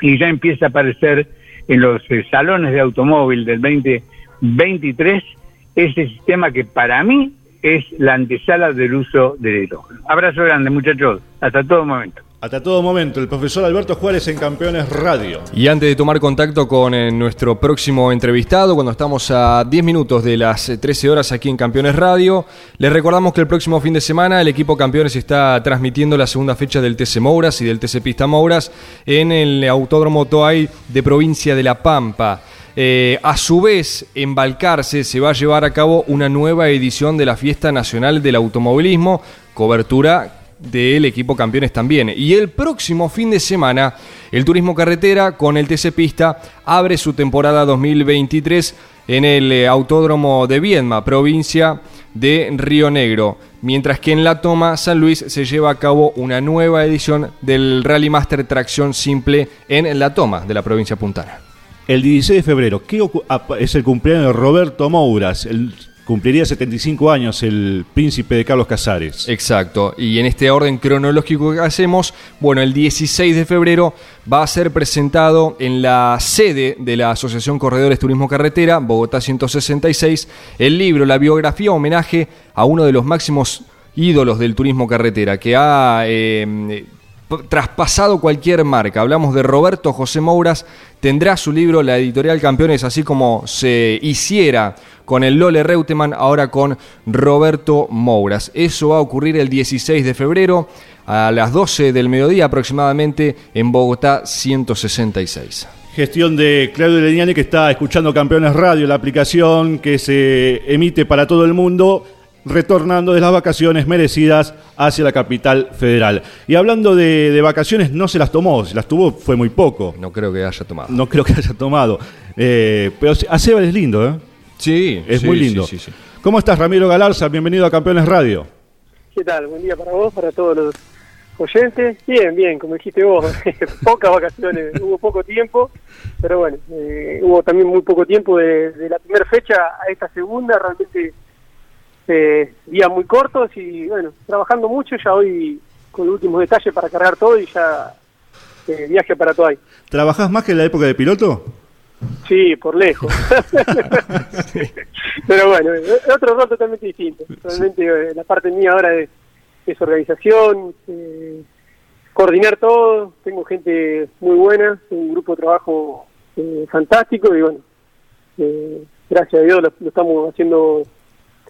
y ya empieza a aparecer en los eh, salones de automóvil del 20 23, ese sistema que para mí es la antesala del uso del hidrógeno. Abrazo grande, muchachos. Hasta todo momento. Hasta todo momento, el profesor Alberto Juárez en Campeones Radio. Y antes de tomar contacto con eh, nuestro próximo entrevistado, cuando estamos a 10 minutos de las 13 horas aquí en Campeones Radio, les recordamos que el próximo fin de semana el equipo Campeones está transmitiendo la segunda fecha del TC Mouras y del TC Pista Mouras en el Autódromo Toay de provincia de La Pampa. Eh, a su vez, en Balcarce se va a llevar a cabo una nueva edición de la Fiesta Nacional del Automovilismo, cobertura del equipo campeones también. Y el próximo fin de semana, el Turismo Carretera con el TC Pista abre su temporada 2023 en el eh, Autódromo de Viedma, provincia de Río Negro. Mientras que en La Toma, San Luis, se lleva a cabo una nueva edición del Rally Master Tracción Simple en La Toma, de la provincia puntana el 16 de febrero, ¿qué es el cumpleaños de Roberto Mouras, cumpliría 75 años el príncipe de Carlos Casares. Exacto, y en este orden cronológico que hacemos, bueno, el 16 de febrero va a ser presentado en la sede de la Asociación Corredores Turismo Carretera, Bogotá 166, el libro, la biografía homenaje a uno de los máximos ídolos del turismo carretera, que ha... Eh, traspasado cualquier marca. Hablamos de Roberto José Mouras, tendrá su libro La Editorial Campeones, así como se hiciera con el Lole Reutemann, ahora con Roberto Mouras. Eso va a ocurrir el 16 de febrero a las 12 del mediodía aproximadamente en Bogotá 166. Gestión de Claudio Leñani que está escuchando Campeones Radio, la aplicación que se emite para todo el mundo, retornando de las vacaciones merecidas hacia la capital federal. Y hablando de, vacaciones, no se las tomó, si las tuvo fue muy poco. No creo que haya tomado. No creo que haya tomado. Eh, pero a es lindo, ¿eh? Sí, es muy lindo. ¿Cómo estás, Ramiro Galarza? Bienvenido a Campeones Radio. ¿Qué tal? Buen día para vos, para todos los oyentes. Bien, bien, como dijiste vos, pocas vacaciones, hubo poco tiempo, pero bueno, eh, hubo también muy poco tiempo de, la primera fecha a esta segunda, realmente eh, días muy cortos y bueno, trabajando mucho, ya hoy con los últimos detalles para cargar todo y ya eh, viaje para ahí. ¿Trabajás más que en la época de piloto? Sí, por lejos. Pero bueno, otro rol totalmente distinto. Realmente eh, la parte mía ahora es es organización, eh, coordinar todo, tengo gente muy buena, un grupo de trabajo eh, fantástico y bueno, eh, gracias a Dios lo, estamos haciendo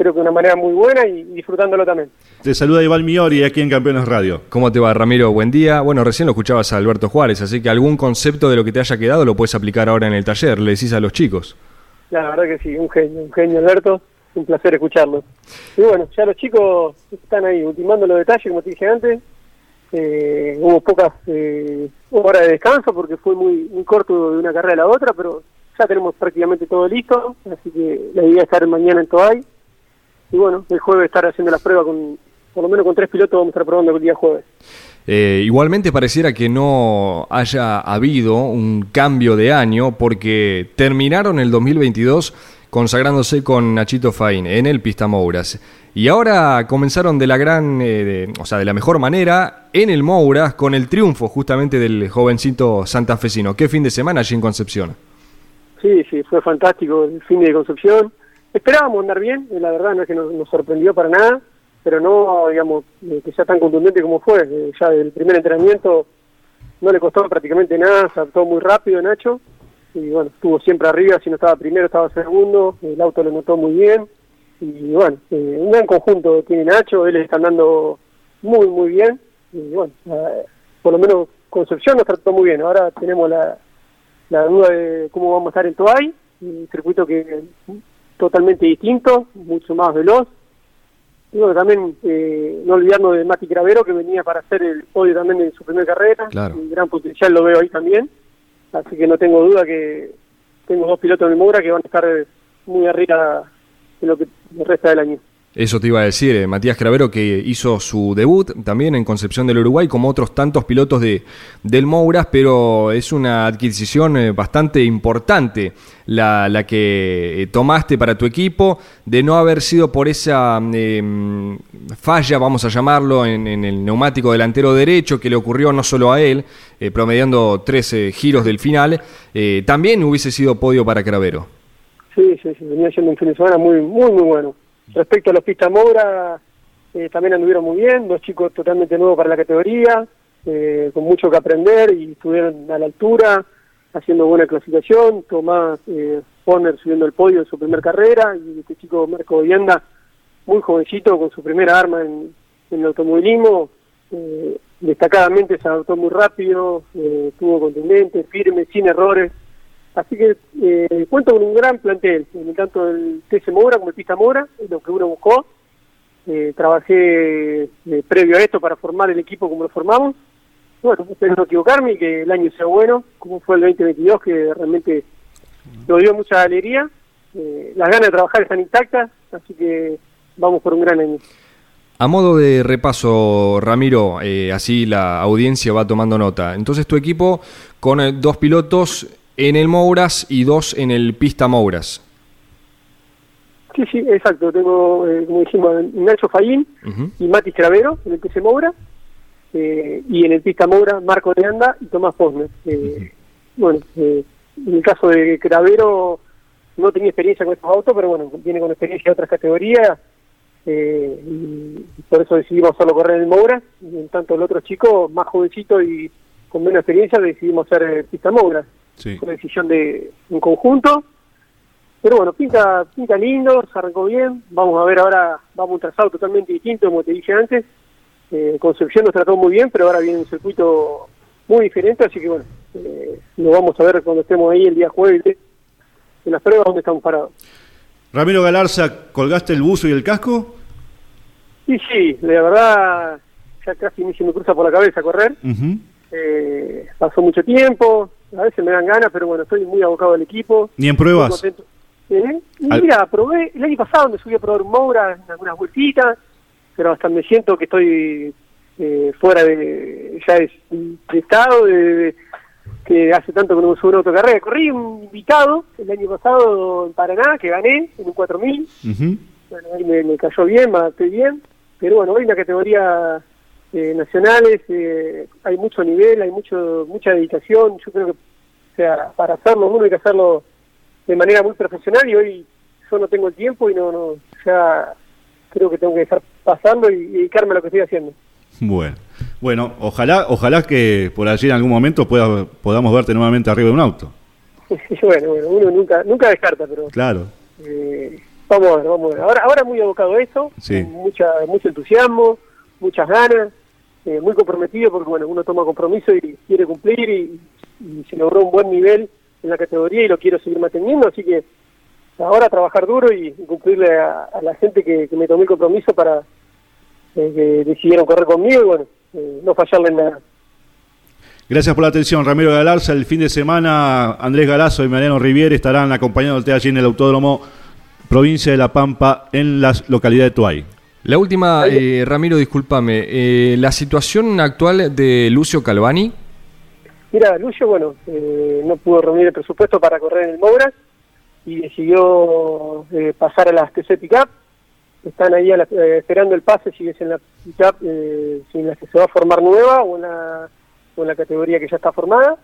creo que de una manera muy buena y, disfrutándolo también. Te saluda Iván Miori aquí en Campeones Radio. ¿Cómo te va Ramiro? Buen día. Bueno, recién lo escuchabas a Alberto Juárez, así que algún concepto de lo que te haya quedado lo puedes aplicar ahora en el taller, le decís a los chicos. La verdad que sí, un genio, un genio Alberto un placer escucharlo. Y bueno, ya los chicos están ahí ultimando los detalles, como te dije antes. Eh, hubo pocas eh, horas de descanso porque fue muy, muy corto de una carrera a la otra, pero ya tenemos prácticamente todo listo, así que la idea es estar mañana en Toay. Y bueno, el jueves estar haciendo las pruebas con, por lo menos con tres pilotos vamos a estar probando el día jueves. Eh, igualmente pareciera que no haya habido un cambio de año porque terminaron el 2022 consagrándose con Nachito Fain en el Pista Mouras. Y ahora comenzaron de la gran, eh, o sea, de la mejor manera en el Mouras con el triunfo justamente del jovencito santafesino. ¿Qué fin de semana allí en Concepción? Sí, sí, fue fantástico el fin de Concepción. Esperábamos andar bien, la verdad no es que nos, sorprendió para nada, pero no, digamos, eh, que sea tan contundente como fue. Eh, ya del primer entrenamiento no le costó prácticamente nada, se adaptó muy rápido Nacho y bueno, estuvo siempre arriba, si no estaba primero, estaba segundo, el auto lo notó muy bien, y bueno, eh, un gran conjunto tiene Nacho, él está andando muy, muy bien, y bueno, por lo menos Concepción nos trató muy bien, ahora tenemos la, la duda de cómo vamos a estar en Toay, un circuito que totalmente distinto, mucho más veloz, y bueno, también eh, no olvidarnos de Mati Cravero, que venía para hacer el podio también en su primera carrera, un gran potencial lo veo ahí también, Así que no tengo duda que tengo dos pilotos en el Moura que van a estar muy arriba en lo que resta del año. Eso te iba a decir, eh, Matías Cravero, que hizo su debut también en Concepción del Uruguay, como otros tantos pilotos de, del Mouras, pero es una adquisición eh, bastante importante la, la que eh, tomaste para tu equipo, de no haber sido por esa em, falla, vamos a llamarlo, en, el neumático delantero derecho, que le ocurrió no solo a él, promediando 13 giros del final, también hubiese sido podio para Cravero. Sí, sí, sí, venía siendo un fin de semana muy, muy, muy bueno Respecto a los pistas Moura, eh, también anduvieron muy bien, dos chicos totalmente nuevos para la categoría, eh, con mucho que aprender y estuvieron a la altura, haciendo buena clasificación. Tomás eh, subiendo el podio en su primera carrera y este chico Marco Vienda, muy jovencito, con su primera arma en, el automovilismo. Eh, destacadamente se adaptó muy rápido, estuvo contundente, firme, sin errores Así que eh, cuento con un gran plantel, tanto el TC Mora como el Pista Mora, lo que uno buscó. Eh, trabajé eh, previo a esto para formar el equipo como lo formamos. Bueno, espero no equivocarme y que el año sea bueno, como fue el 2022, que realmente nos dio mucha alegría. Eh, las ganas de trabajar están intactas, así que vamos por un gran año. A modo de repaso, Ramiro, así la audiencia va tomando nota. Entonces tu equipo con dos pilotos en el Mouras y dos en el Pista Mouras. Sí, sí, exacto. Tengo, eh, como dijimos, Nacho Fallín y Mati Cravero en el PC Moura. Eh, y en el Pista Moura, Marco Leanda y Tomás Posner. Eh, bueno, en el caso de Cravero no tenía experiencia con estos autos, pero bueno, viene con experiencia de otras categorías eh, y por eso decidimos hacerlo correr en el Moura, y en tanto el otro chico, más jovencito y con menos experiencia, decidimos hacer eh, pista Moura. Sí. Fue una decisión de un conjunto, pero bueno, pinta, pinta lindo, se arrancó bien, vamos a ver ahora, vamos a un trazado totalmente distinto, como te dije antes, eh, Concepción nos trató muy bien, pero ahora viene un circuito muy diferente, así que bueno, eh, lo vamos a ver cuando estemos ahí el día jueves en las pruebas donde estamos parados. Ramiro Galarza, ¿colgaste el buzo y el casco? Y sí, la verdad, ya casi ni se me cruza por la cabeza correr. Eh, pasó mucho tiempo, a veces me dan ganas, pero bueno, estoy muy abocado al equipo. ¿Ni en pruebas? ¿Eh? Mira, probé, el año pasado me subí a probar un Moura en algunas vueltitas, pero hasta me siento que estoy eh, fuera de, ya de, de estado, de, de- que hace tanto que no me subo a una autocarrera. Corrí un invitado el año pasado en Paraná, que gané en un 4000, Ujú. bueno, ahí me, me cayó bien, me adapté bien, pero bueno, hoy en la categoría eh, nacionales eh, hay mucho nivel, hay mucho mucha dedicación, yo creo que o sea, para hacerlo uno hay que hacerlo de manera muy profesional y hoy yo no tengo el tiempo y no, no ya creo que tengo que dejar pasarlo y, y dedicarme a lo que estoy haciendo. Bueno, bueno, ojalá, ojalá que por allí en algún momento pueda, podamos verte nuevamente arriba de un auto. Bueno, bueno, uno nunca nunca descarta, pero Claro, eh, vamos a ver, vamos a ver. Ahora, ahora muy abocado a eso, Sí. mucha, mucho entusiasmo, muchas ganas, eh, muy comprometido porque bueno, uno toma compromiso y quiere cumplir y, y se logró un buen nivel en la categoría y lo quiero seguir manteniendo, así que ahora trabajar duro y, cumplirle a, la gente que, que me tomé el compromiso para eh, que decidieron correr conmigo y bueno, eh, no fallarle en nada. Gracias por la atención, Ramiro Galarza. El fin de semana, Andrés Galazo y Mariano Riviere estarán acompañándote allí en el Autódromo Provincia de La Pampa, en la localidad de Tuay. La última, eh, Ramiro, discúlpame. eh, la situación actual de Lucio Calvani. Mira, Lucio, bueno, eh, no pudo reunir el presupuesto para correr en el Moura y decidió eh, pasar a las TC Pickup. Están ahí a la- eh, esperando el pase si es en la Pickup, eh, si en la que se va a formar nueva o en la, o en la categoría que ya está formada.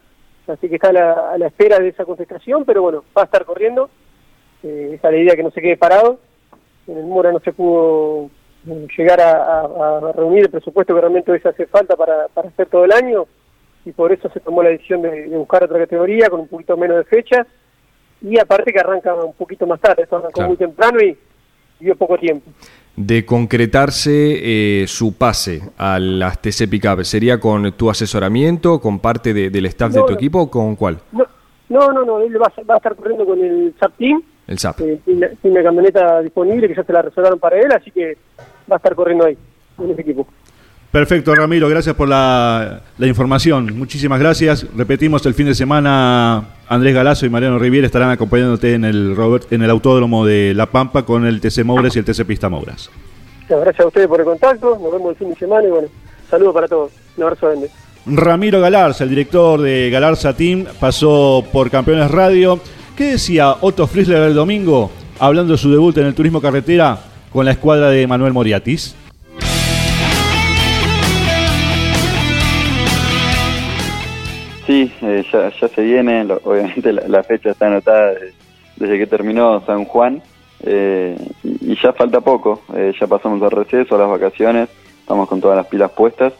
Así que está a la, a la espera de esa contestación, pero bueno, va a estar corriendo. Eh, esa es la idea que no se quede parado. En el Mora no se pudo llegar a, a- a reunir el presupuesto que realmente hoy se hace falta para, para hacer todo el año y por eso se tomó la decisión de, de buscar otra categoría con un poquito menos de fechas y aparte que arranca un poquito más tarde, esto arrancó Claro. muy temprano y dio poco tiempo. De concretarse eh, su pase a las TC Pickup, ¿sería con tu asesoramiento, con parte de- del staff de tu no. equipo o con cuál? No, no, no, él va, va a estar corriendo con el SAP Team, El SAP. eh, tiene, tiene una camioneta disponible que ya se la reservaron para él, así que va a estar corriendo ahí, en ese equipo. Perfecto, Ramiro, gracias por la, la información. Muchísimas gracias. Repetimos, el fin de semana Andrés Galazo y Mariano Riviera estarán acompañándote en el, Robert- en el Autódromo de La Pampa con el TC Mouras y el TC Pista Mouras. Bueno, gracias a ustedes por el contacto, nos vemos el fin de semana y bueno, saludos para todos, un abrazo grande. Ramiro Galarza, el director de Galarza Team, pasó por Campeones Radio. ¿Qué decía Otto Friesler el domingo hablando de su debut en el turismo carretera con la escuadra de Manuel Moriatis? Sí, eh, ya, se viene, obviamente la, fecha está anotada de- desde que terminó San Juan eh, y, ya falta poco, eh, ya pasamos el receso, las vacaciones, estamos con todas las pilas puestas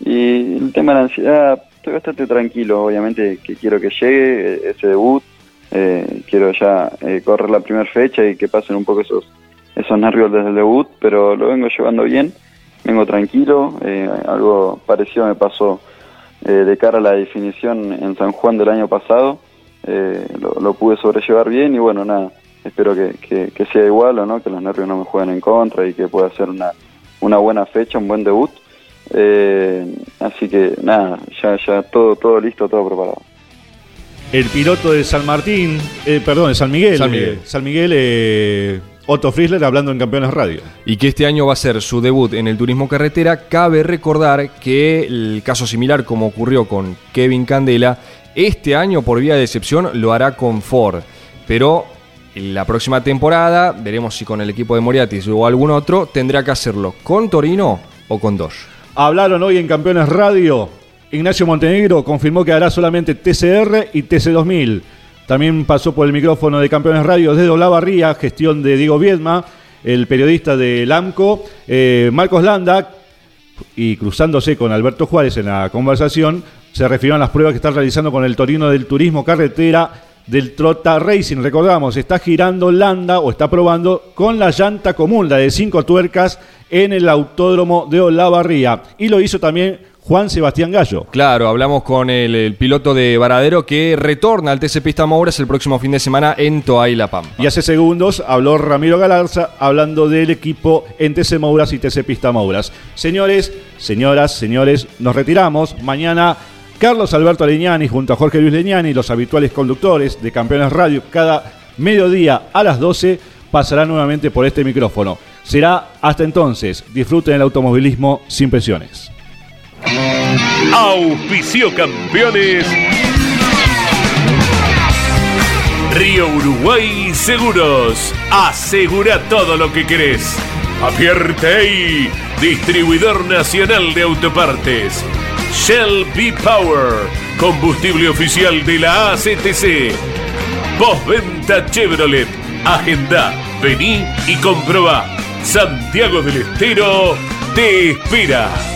y el tema de la ansiedad, estoy bastante tranquilo, obviamente que quiero que llegue ese debut, eh, quiero ya eh, correr la primera fecha y que pasen un poco esos, esos nervios desde el debut, pero lo vengo llevando bien, vengo tranquilo, eh, algo parecido me pasó eh, de cara a la definición en San Juan del año pasado, eh, lo, lo pude sobrellevar bien y bueno, nada, espero que, que- sea igual o no, que los nervios no me jueguen en contra y que pueda ser una, una buena fecha, un buen debut. Eh, así que nada, ya, ya todo, todo listo, todo preparado. El piloto de San Martín, eh, perdón, de San Miguel. San Miguel. eh, San Miguel, eh, Otto Friesler hablando en Campeones Radio. Y que este año va a ser su debut en el turismo carretera. Cabe recordar que el caso similar como ocurrió con Kevin Candela, este año por vía de excepción lo hará con Ford. Pero la próxima temporada, veremos si con el equipo de Moriatis o algún otro, tendrá que hacerlo con Torino o con Dodge. Hablaron hoy en Campeones Radio. Ignacio Montenegro confirmó que hará solamente TCR y TC2000. También pasó por el micrófono de Campeones Radio desde Olavarría, gestión de Diego Viedma. el periodista del AMCO, eh, Marcos Landa, y cruzándose con Alberto Juárez en la conversación, se refirió a las pruebas que está realizando con el Torino del Turismo Carretera del Trota Racing. Recordamos, está girando Landa o está probando con la llanta común, la de cinco tuercas, en el autódromo de Olavarría. Y lo hizo también Juan Sebastián Gallo. Claro, hablamos con el, el piloto de Varadero que retorna al TC Pista Mouras el próximo fin de semana en Toay La Pampa. Y hace segundos habló Ramiro Galarza hablando del equipo en TC Mouras y TC Pista Mouras. Señores, señoras, señores, nos retiramos. Mañana Carlos Alberto Leñani junto a Jorge Luis Leñani, los habituales conductores de Campeones Radio, cada mediodía a las 12 pasarán nuevamente por este micrófono. Será hasta entonces. Disfruten el automovilismo sin presiones. Auspicio campeones. Río Uruguay Seguros. Asegura todo lo que querés. Apierte. Distribuidor Nacional de Autopartes. Shell B Power. Combustible oficial de la ACTC. Postventa Chevrolet. Agenda. Vení y comprobá. Santiago del Estero te espera.